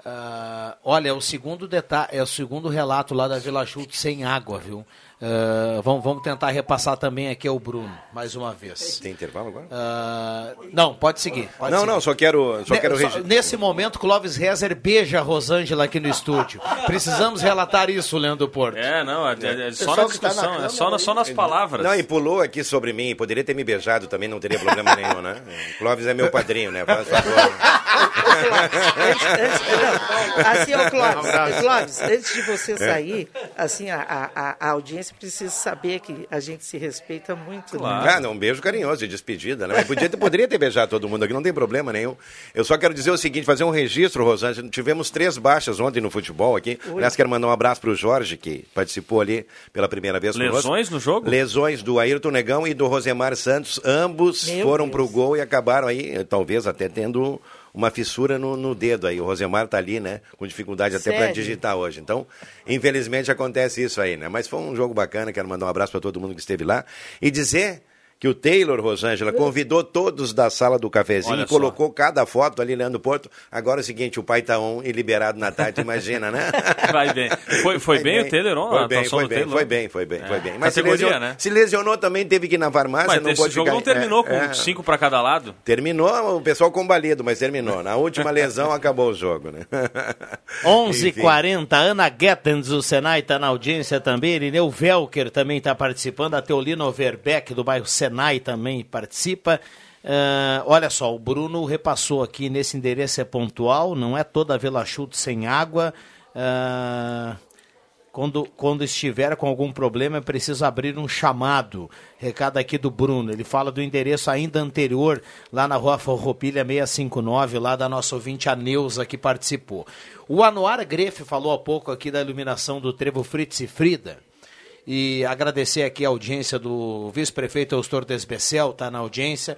[SPEAKER 1] Uh, olha, é o segundo detalhe, é o segundo relato lá da Vila Chute sem água, viu? Uh, vamos, vamos tentar repassar também aqui ao Bruno, mais uma vez.
[SPEAKER 23] Tem intervalo agora?
[SPEAKER 1] Uh, não, pode seguir. Pode
[SPEAKER 23] não,
[SPEAKER 1] seguir.
[SPEAKER 23] não, só quero. Só
[SPEAKER 1] ne
[SPEAKER 23] quero
[SPEAKER 1] só, nesse momento, Clóvis Rezer beija a Rosângela aqui no estúdio. Precisamos relatar isso, Leandro Porto.
[SPEAKER 24] É, não, é, é, é só na discussão, na é só, na, só nas palavras.
[SPEAKER 23] Não, e pulou aqui sobre mim, poderia ter me beijado também, não teria problema nenhum, né? Clóvis é meu padrinho, né? Faz favor.
[SPEAKER 5] assim, ó, Clóvis, Clóvis, antes de você sair, assim, a, a, a audiência precisa saber que a gente se respeita muito.
[SPEAKER 23] Né? Claro. Né? Ah, não, um beijo carinhoso de despedida, né? Podia poderia ter beijado todo mundo aqui, não tem problema nenhum. Eu só quero dizer o seguinte, fazer um registro, Rosângela. Tivemos três baixas ontem no futebol aqui. Oi. Aliás, quero mandar um abraço para o Jorge, que participou ali pela primeira vez
[SPEAKER 24] Lesões no jogo?
[SPEAKER 23] Lesões do Ayrton Negão e do Rosemar Santos. Ambos Meu foram para o gol e acabaram aí, talvez até tendo uma fissura no, no dedo aí. O Rosemar tá ali, né? Com dificuldade até para digitar hoje. Então, infelizmente acontece isso aí, né? Mas foi um jogo bacana. Quero mandar um abraço para todo mundo que esteve lá e dizer que o Taylor, Rosângela, convidou todos da sala do cafezinho e colocou cada foto ali, Leandro Porto. Agora é o seguinte, o pai tá on e liberado na tarde, imagina, né?
[SPEAKER 24] Vai bem. Foi, foi bem, bem, o Taylor on?
[SPEAKER 23] Foi bem, foi bem, Taylor. foi bem, foi bem, é. foi bem. Mas se lesionou, né? se lesionou, também, teve que ir na farmácia, mas não pode
[SPEAKER 24] jogo
[SPEAKER 23] ficar...
[SPEAKER 24] não terminou é, com é. cinco para cada lado?
[SPEAKER 23] Terminou, o pessoal combalido, mas terminou. Na última lesão acabou o jogo, né?
[SPEAKER 1] 11:40 Ana Gettens, o Senai está na audiência também, Irineu Velker também está participando, a Teolina Overbeck do bairro Senai também participa. Uh, olha só, o Bruno repassou aqui nesse endereço é pontual, não é toda a Vila Chute sem água. Uh, quando, quando estiver com algum problema, é preciso abrir um chamado. Recado aqui do Bruno. Ele fala do endereço ainda anterior, lá na rua Forropilha 659, lá da nossa ouvinte a Neuza, que participou. O Anuar Grefe falou há pouco aqui da iluminação do Trevo Fritz e Frida e agradecer aqui a audiência do vice-prefeito Eustor Desbecel, está na audiência,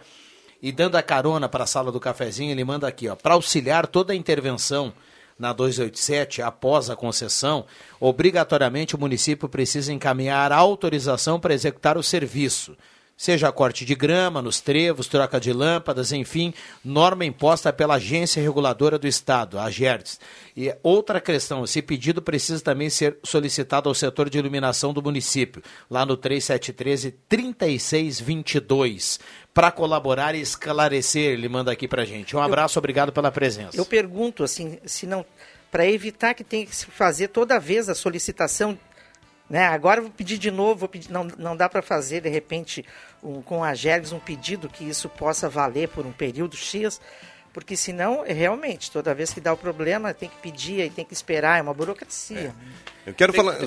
[SPEAKER 1] e dando a carona para a sala do cafezinho, ele manda aqui, ó, para auxiliar toda a intervenção na 287, após a concessão, obrigatoriamente o município precisa encaminhar autorização para executar o serviço seja corte de grama nos trevos, troca de lâmpadas, enfim, norma imposta pela Agência Reguladora do Estado, a GERDS. E outra questão, esse pedido precisa também ser solicitado ao setor de iluminação do município, lá no 3713 3622, para colaborar e esclarecer, ele manda aqui para gente. Um abraço, eu, obrigado pela presença.
[SPEAKER 5] Eu pergunto assim, se não para evitar que tenha que se fazer toda vez a solicitação né? Agora vou pedir de novo, vou pedir, não, não dá para fazer de repente um, com a Gergs um pedido que isso possa valer por um período X, porque senão, realmente, toda vez que dá o problema, tem que pedir e tem que esperar, é uma burocracia.
[SPEAKER 23] É. Eu quero
[SPEAKER 1] tem,
[SPEAKER 23] falar.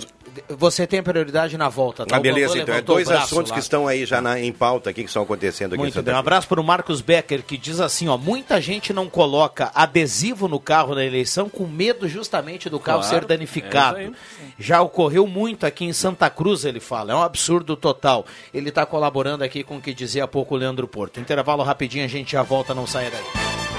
[SPEAKER 1] Você tem prioridade na volta, tá?
[SPEAKER 23] Ah, beleza, então. É dois assuntos lá. que estão aí já na, em pauta aqui, que estão acontecendo aqui
[SPEAKER 1] Muito bem. Um abraço para o Marcos Becker, que diz assim: ó, muita gente não coloca adesivo no carro na eleição com medo justamente do carro claro, ser danificado. É já ocorreu muito aqui em Santa Cruz, ele fala. É um absurdo total. Ele está colaborando aqui com o que dizia há pouco o Leandro Porto. Intervalo rapidinho, a gente já volta, não saia daí.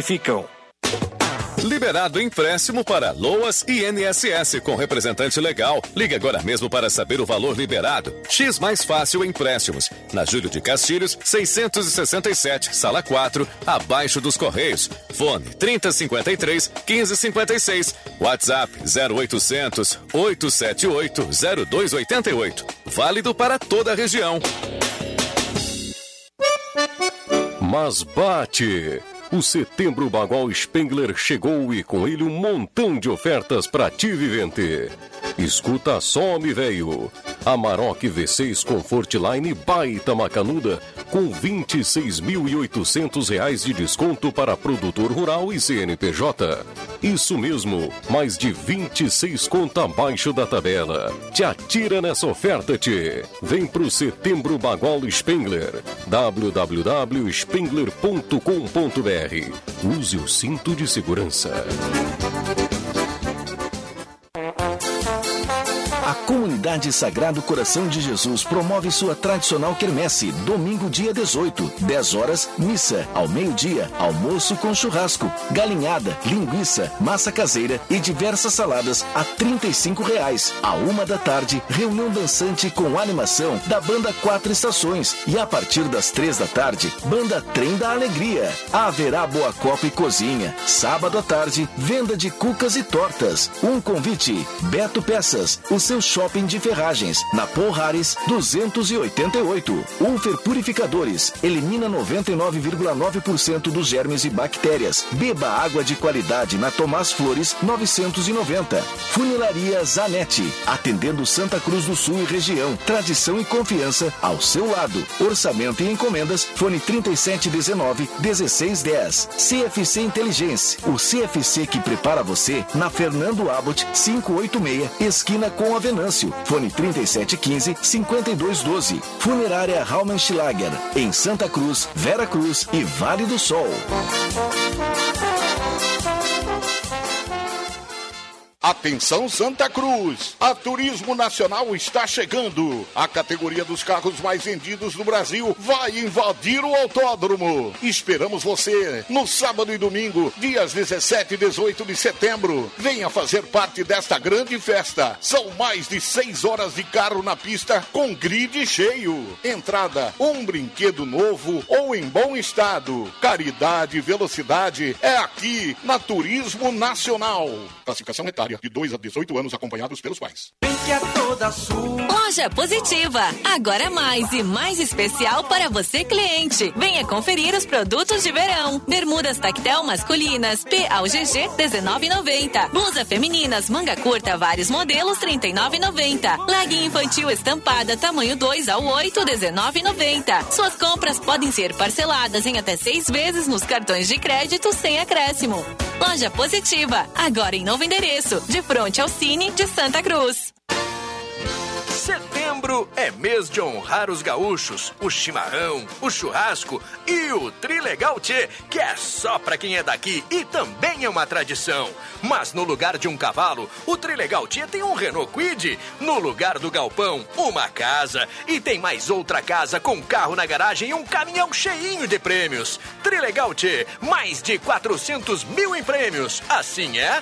[SPEAKER 34] simplificam.
[SPEAKER 10] Liberado empréstimo para Loas e INSS com representante legal. Ligue agora mesmo para saber o valor liberado. X Mais Fácil Empréstimos. Na Júlio de Castilhos, 667, sala 4, abaixo dos Correios. Fone 3053 1556. WhatsApp 0800 878 0288. Válido para toda a região.
[SPEAKER 16] Mas bate! O Setembro Bagual Spengler chegou e com ele um montão de ofertas para ti, vivente. Escuta só, me veio. Amarok V6 Comfortline baita macanuda com 26.800 reais de desconto para produtor rural e CNPJ. Isso mesmo, mais de 26 conta abaixo da tabela. Te atira nessa oferta, te. Vem pro Setembro Bagual Spengler. www.spengler.com.br Use o cinto de segurança.
[SPEAKER 35] Comunidade Sagrado Coração de Jesus promove sua tradicional quermesse, domingo dia 18, 10 horas, missa, ao meio-dia, almoço com churrasco, galinhada, linguiça, massa caseira e diversas saladas a 35 reais. À uma da tarde, reunião dançante com animação da banda Quatro Estações e a partir das três da tarde, banda Trem da Alegria. Haverá boa copa e cozinha. Sábado à tarde, venda de cucas e tortas. Um convite, Beto Peças, o seu shopping de ferragens, na Porrares 288. Ulfer Purificadores, elimina 99,9% dos germes e bactérias. Beba água de qualidade na Tomás Flores 990. Funilaria Zanetti, atendendo Santa Cruz do Sul e região. Tradição e confiança ao seu lado. Orçamento e encomendas, fone 3719 1610. CFC Inteligência, o CFC que prepara você na Fernando Abbott 586, esquina com a Venâncio. Fone 3715 5212. Funerária Raumenschlager, em Santa Cruz, Vera Cruz e Vale do Sol.
[SPEAKER 36] Atenção Santa Cruz! A Turismo Nacional está chegando. A categoria dos carros mais vendidos do Brasil vai invadir o autódromo. Esperamos você no sábado e domingo, dias 17 e 18 de setembro. Venha fazer parte desta grande festa. São mais de seis horas de carro na pista com grid cheio. Entrada, um brinquedo novo ou em bom estado. Caridade e velocidade é aqui na Turismo Nacional. Classificação etária de 2 a 18 anos acompanhados pelos pais.
[SPEAKER 37] Loja Positiva. Agora mais e mais especial para você, cliente. Venha conferir os produtos de verão. Bermudas tactel masculinas, P ao GG, 19,90. Blusa femininas, manga curta, vários modelos, 39,90. Legging infantil estampada, tamanho 2 ao 8, 19,90. Suas compras podem ser parceladas em até seis vezes nos cartões de crédito sem acréscimo. Loja Positiva. Agora em novo endereço, de frente ao Cine de Santa Cruz.
[SPEAKER 38] Setembro é mês de honrar os gaúchos, o chimarrão, o churrasco e o Trilegal Tchê, que é só pra quem é daqui e também é uma tradição. Mas no lugar de um cavalo, o Trilegal Tchê tem um Renault Quid. No lugar do galpão, uma casa. E tem mais outra casa com carro na garagem e um caminhão cheinho de prêmios. Trilegal Tchê, mais de 400 mil em prêmios. Assim é?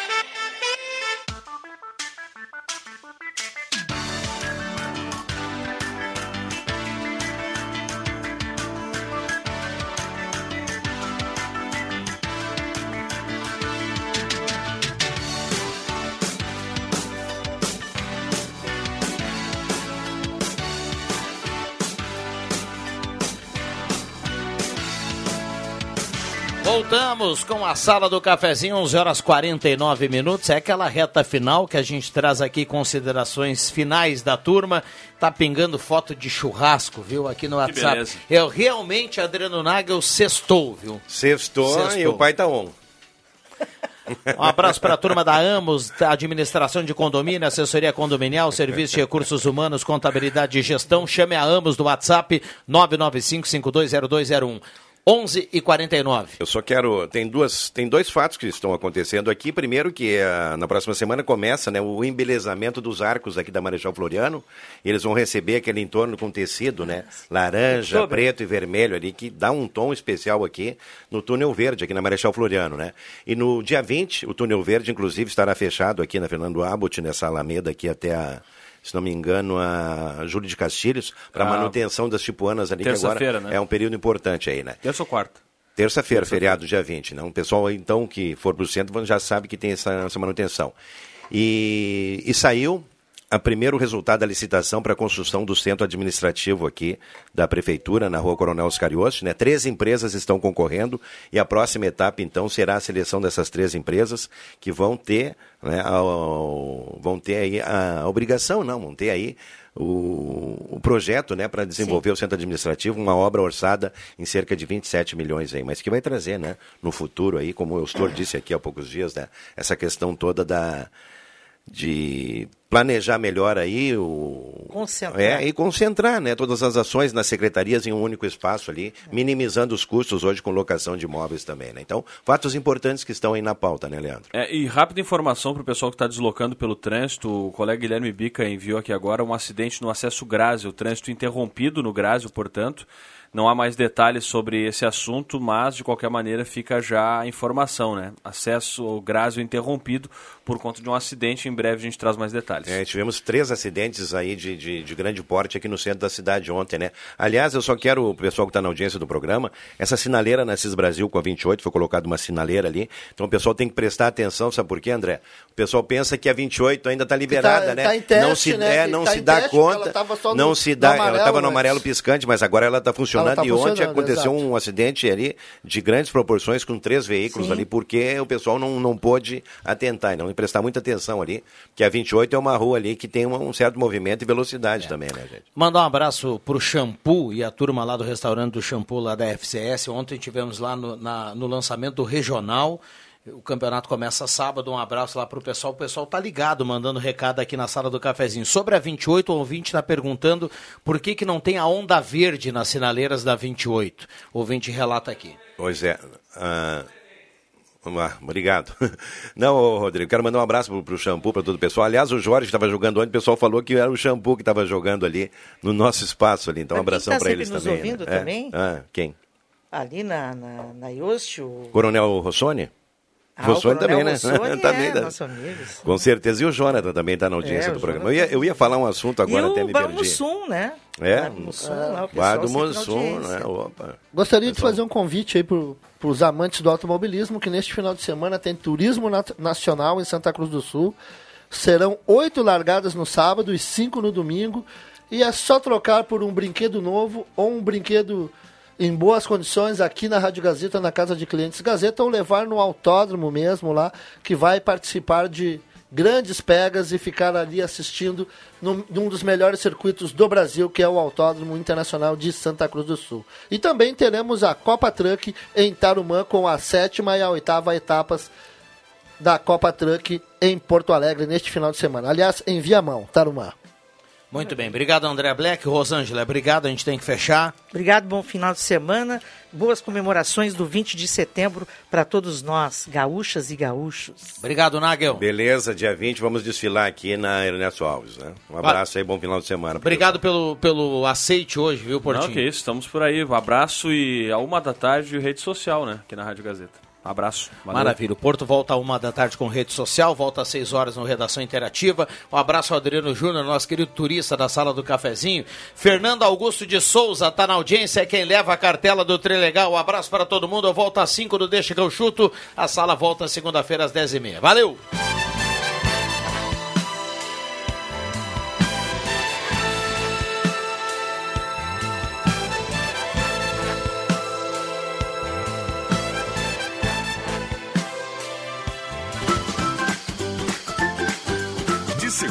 [SPEAKER 1] Voltamos com a sala do cafezinho, 11 horas 49 minutos. É aquela reta final que a gente traz aqui considerações finais da turma. Tá pingando foto de churrasco, viu, aqui no WhatsApp. Eu realmente, Adriano Nagel, sextou, viu?
[SPEAKER 23] Sextou,
[SPEAKER 1] Sextou.
[SPEAKER 23] e o pai tá on.
[SPEAKER 1] Um abraço para a turma da Amos, da administração de condomínio, assessoria condominial, serviço de recursos humanos, contabilidade e gestão. Chame a Amos do WhatsApp 995520201. 11 e 49.
[SPEAKER 23] Eu só quero. Tem, duas, tem dois fatos que estão acontecendo aqui. Primeiro, que eh, na próxima semana começa né, o embelezamento dos arcos aqui da Marechal Floriano. Eles vão receber aquele entorno com tecido, né? Laranja,
[SPEAKER 39] Outubro.
[SPEAKER 23] preto e vermelho ali, que dá um tom especial aqui no túnel verde, aqui na Marechal Floriano, né? E no dia 20, o túnel verde, inclusive, estará fechado aqui na Fernando Abbott, nessa alameda aqui até a. Se não me engano, a Júlio de Castilhos, para
[SPEAKER 24] Ah,
[SPEAKER 23] manutenção das chipuanas ali, que agora
[SPEAKER 24] né?
[SPEAKER 23] é um período importante aí, né?
[SPEAKER 24] Terça ou quarta?
[SPEAKER 23] Terça-feira, feriado, dia 20. Né? O pessoal, então, que for para o centro já sabe que tem essa, essa manutenção. E, e saiu a primeiro resultado da licitação para a construção do centro administrativo aqui da Prefeitura, na rua Coronel Oscar Yost, né? Três empresas estão concorrendo e a próxima etapa, então, será a seleção dessas três empresas que vão ter, né, a, vão ter aí a obrigação, não, vão ter aí o, o projeto né, para desenvolver o centro administrativo, uma obra orçada em cerca de 27 milhões aí, mas que vai trazer né, no futuro aí, como o Eustor disse aqui há poucos dias, né, essa questão toda da de planejar melhor aí o
[SPEAKER 5] Concentrar.
[SPEAKER 23] é, e concentrar né, todas as ações nas secretarias em um único espaço ali, minimizando os custos hoje com locação de imóveis também. Né? Então, fatos importantes que estão aí na pauta, né, Leandro?
[SPEAKER 24] É, e rápida informação para o pessoal que está deslocando pelo trânsito. O colega Guilherme Bica enviou aqui agora um acidente no acesso o trânsito interrompido no Grásio, portanto. Não há mais detalhes sobre esse assunto, mas de qualquer maneira fica já a informação, né? Acesso ao Grásio interrompido por conta de um acidente. Em breve a gente traz mais detalhes.
[SPEAKER 23] É, tivemos três acidentes aí de, de, de grande porte aqui no centro da cidade ontem, né? Aliás, eu só quero, o pessoal que está na audiência do programa, essa sinaleira na CIS Brasil com a 28, foi colocada uma sinaleira ali. Então o pessoal tem que prestar atenção, sabe por quê, André? O pessoal pensa que a 28 ainda está liberada,
[SPEAKER 28] tá-
[SPEAKER 23] né?
[SPEAKER 28] tá em teste,
[SPEAKER 23] não se,
[SPEAKER 28] né?
[SPEAKER 23] é,
[SPEAKER 28] Que
[SPEAKER 23] não
[SPEAKER 28] tá
[SPEAKER 23] se dá
[SPEAKER 28] teste,
[SPEAKER 23] conta. não
[SPEAKER 28] no-
[SPEAKER 23] se dá, ela estava no amarelo piscante, mas agora ela está funcionando.
[SPEAKER 28] Ela tá
[SPEAKER 23] e ontem aconteceu
[SPEAKER 28] exato.
[SPEAKER 23] um acidente ali de grandes proporções com três veículos
[SPEAKER 28] Sim.
[SPEAKER 23] ali, porque o pessoal não, não pôde atentar, que prestar muita atenção ali, que a 28 é uma rua ali que tem um, um certo movimento e velocidade também, né, gente?
[SPEAKER 1] Mandar um abraço pro Shampoo e a turma lá do restaurante do Shampoo lá da FCS. Ontem tivemos lá no, na- no lançamento regional. O campeonato começa sábado. Um abraço lá pro pessoal. O pessoal tá ligado, mandando recado aqui na sala do cafezinho. Sobre a 28, o ouvinte está perguntando por que, que não tem a onda verde nas sinaleiras da 28. O ouvinte relata aqui.
[SPEAKER 23] Pois é. ah, Vamos lá, obrigado. Não, Rodrigo, quero mandar um abraço pro, pro shampoo, para todo o pessoal. Aliás, o Jorge estava jogando ontem, o pessoal falou que era o shampoo que estava jogando ali no nosso espaço ali. Então, um abração
[SPEAKER 5] tá
[SPEAKER 23] para eles
[SPEAKER 5] nos
[SPEAKER 23] também.
[SPEAKER 5] ouvindo
[SPEAKER 23] né? É.
[SPEAKER 5] também?
[SPEAKER 23] Ah, quem?
[SPEAKER 5] Ali na, na, na Yost, o...
[SPEAKER 23] Coronel Rossoni?
[SPEAKER 5] Ah, o
[SPEAKER 23] Rossoni também, né? Também,
[SPEAKER 5] é
[SPEAKER 23] né?
[SPEAKER 5] nosso amigo.
[SPEAKER 23] Com certeza. E o Jonathan também está na audiência
[SPEAKER 5] É,
[SPEAKER 23] do
[SPEAKER 5] o
[SPEAKER 23] programa. Eu ia, eu ia falar um assunto agora,
[SPEAKER 5] e
[SPEAKER 23] até
[SPEAKER 5] o
[SPEAKER 23] me perdi.
[SPEAKER 5] Mussum, né?
[SPEAKER 23] É?
[SPEAKER 5] Mussum, lá, o pessoal
[SPEAKER 23] do
[SPEAKER 5] sempre na
[SPEAKER 23] Mussum,
[SPEAKER 5] audiência.
[SPEAKER 23] né? Opa.
[SPEAKER 28] Gostaria de fazer um convite aí para os amantes do automobilismo, que neste final de semana tem turismo nat- nacional em Santa Cruz do Sul. Serão oito largadas no sábado e cinco no domingo. E é só trocar por um brinquedo novo ou um brinquedo em boas condições aqui na Rádio Gazeta, na Casa de Clientes Gazeta, ou levar no autódromo mesmo lá, que vai participar de grandes pegas e ficar ali assistindo num, num dos melhores circuitos do Brasil, que é o Autódromo Internacional de Santa Cruz do Sul. E também teremos a Copa Truck em Tarumã com a sétima e a oitava etapas da Copa Truck em Porto Alegre neste final de semana. Aliás, em Viamão, Tarumã.
[SPEAKER 1] Muito bem. Obrigado, André Black. Rosângela, obrigado. A gente tem que fechar.
[SPEAKER 5] Obrigado, bom final de semana. Boas comemorações do 20 de setembro para todos nós, gaúchas e gaúchos.
[SPEAKER 1] Obrigado, Nagel.
[SPEAKER 23] Beleza, dia 20 vamos desfilar aqui na Ernesto Alves, né? Um abraço aí, bom final de semana.
[SPEAKER 1] Obrigado pelo, pelo aceite hoje, viu, Portinho?
[SPEAKER 24] Não, que isso, estamos por aí. Um abraço e a uma da tarde rede social, né? Aqui na Rádio Gazeta. Abraço. Valeu.
[SPEAKER 1] Maravilha. O Porto volta uma da tarde com rede social, volta às seis horas no Redação Interativa. Um abraço ao Adriano Júnior, nosso querido turista da sala do cafezinho. Fernando Augusto de Souza está na audiência, é quem leva a cartela do Trilegal. Um abraço para todo mundo. Eu volto às cinco do Deixa que eu chuto. A sala volta segunda-feira às dez e meia. Valeu!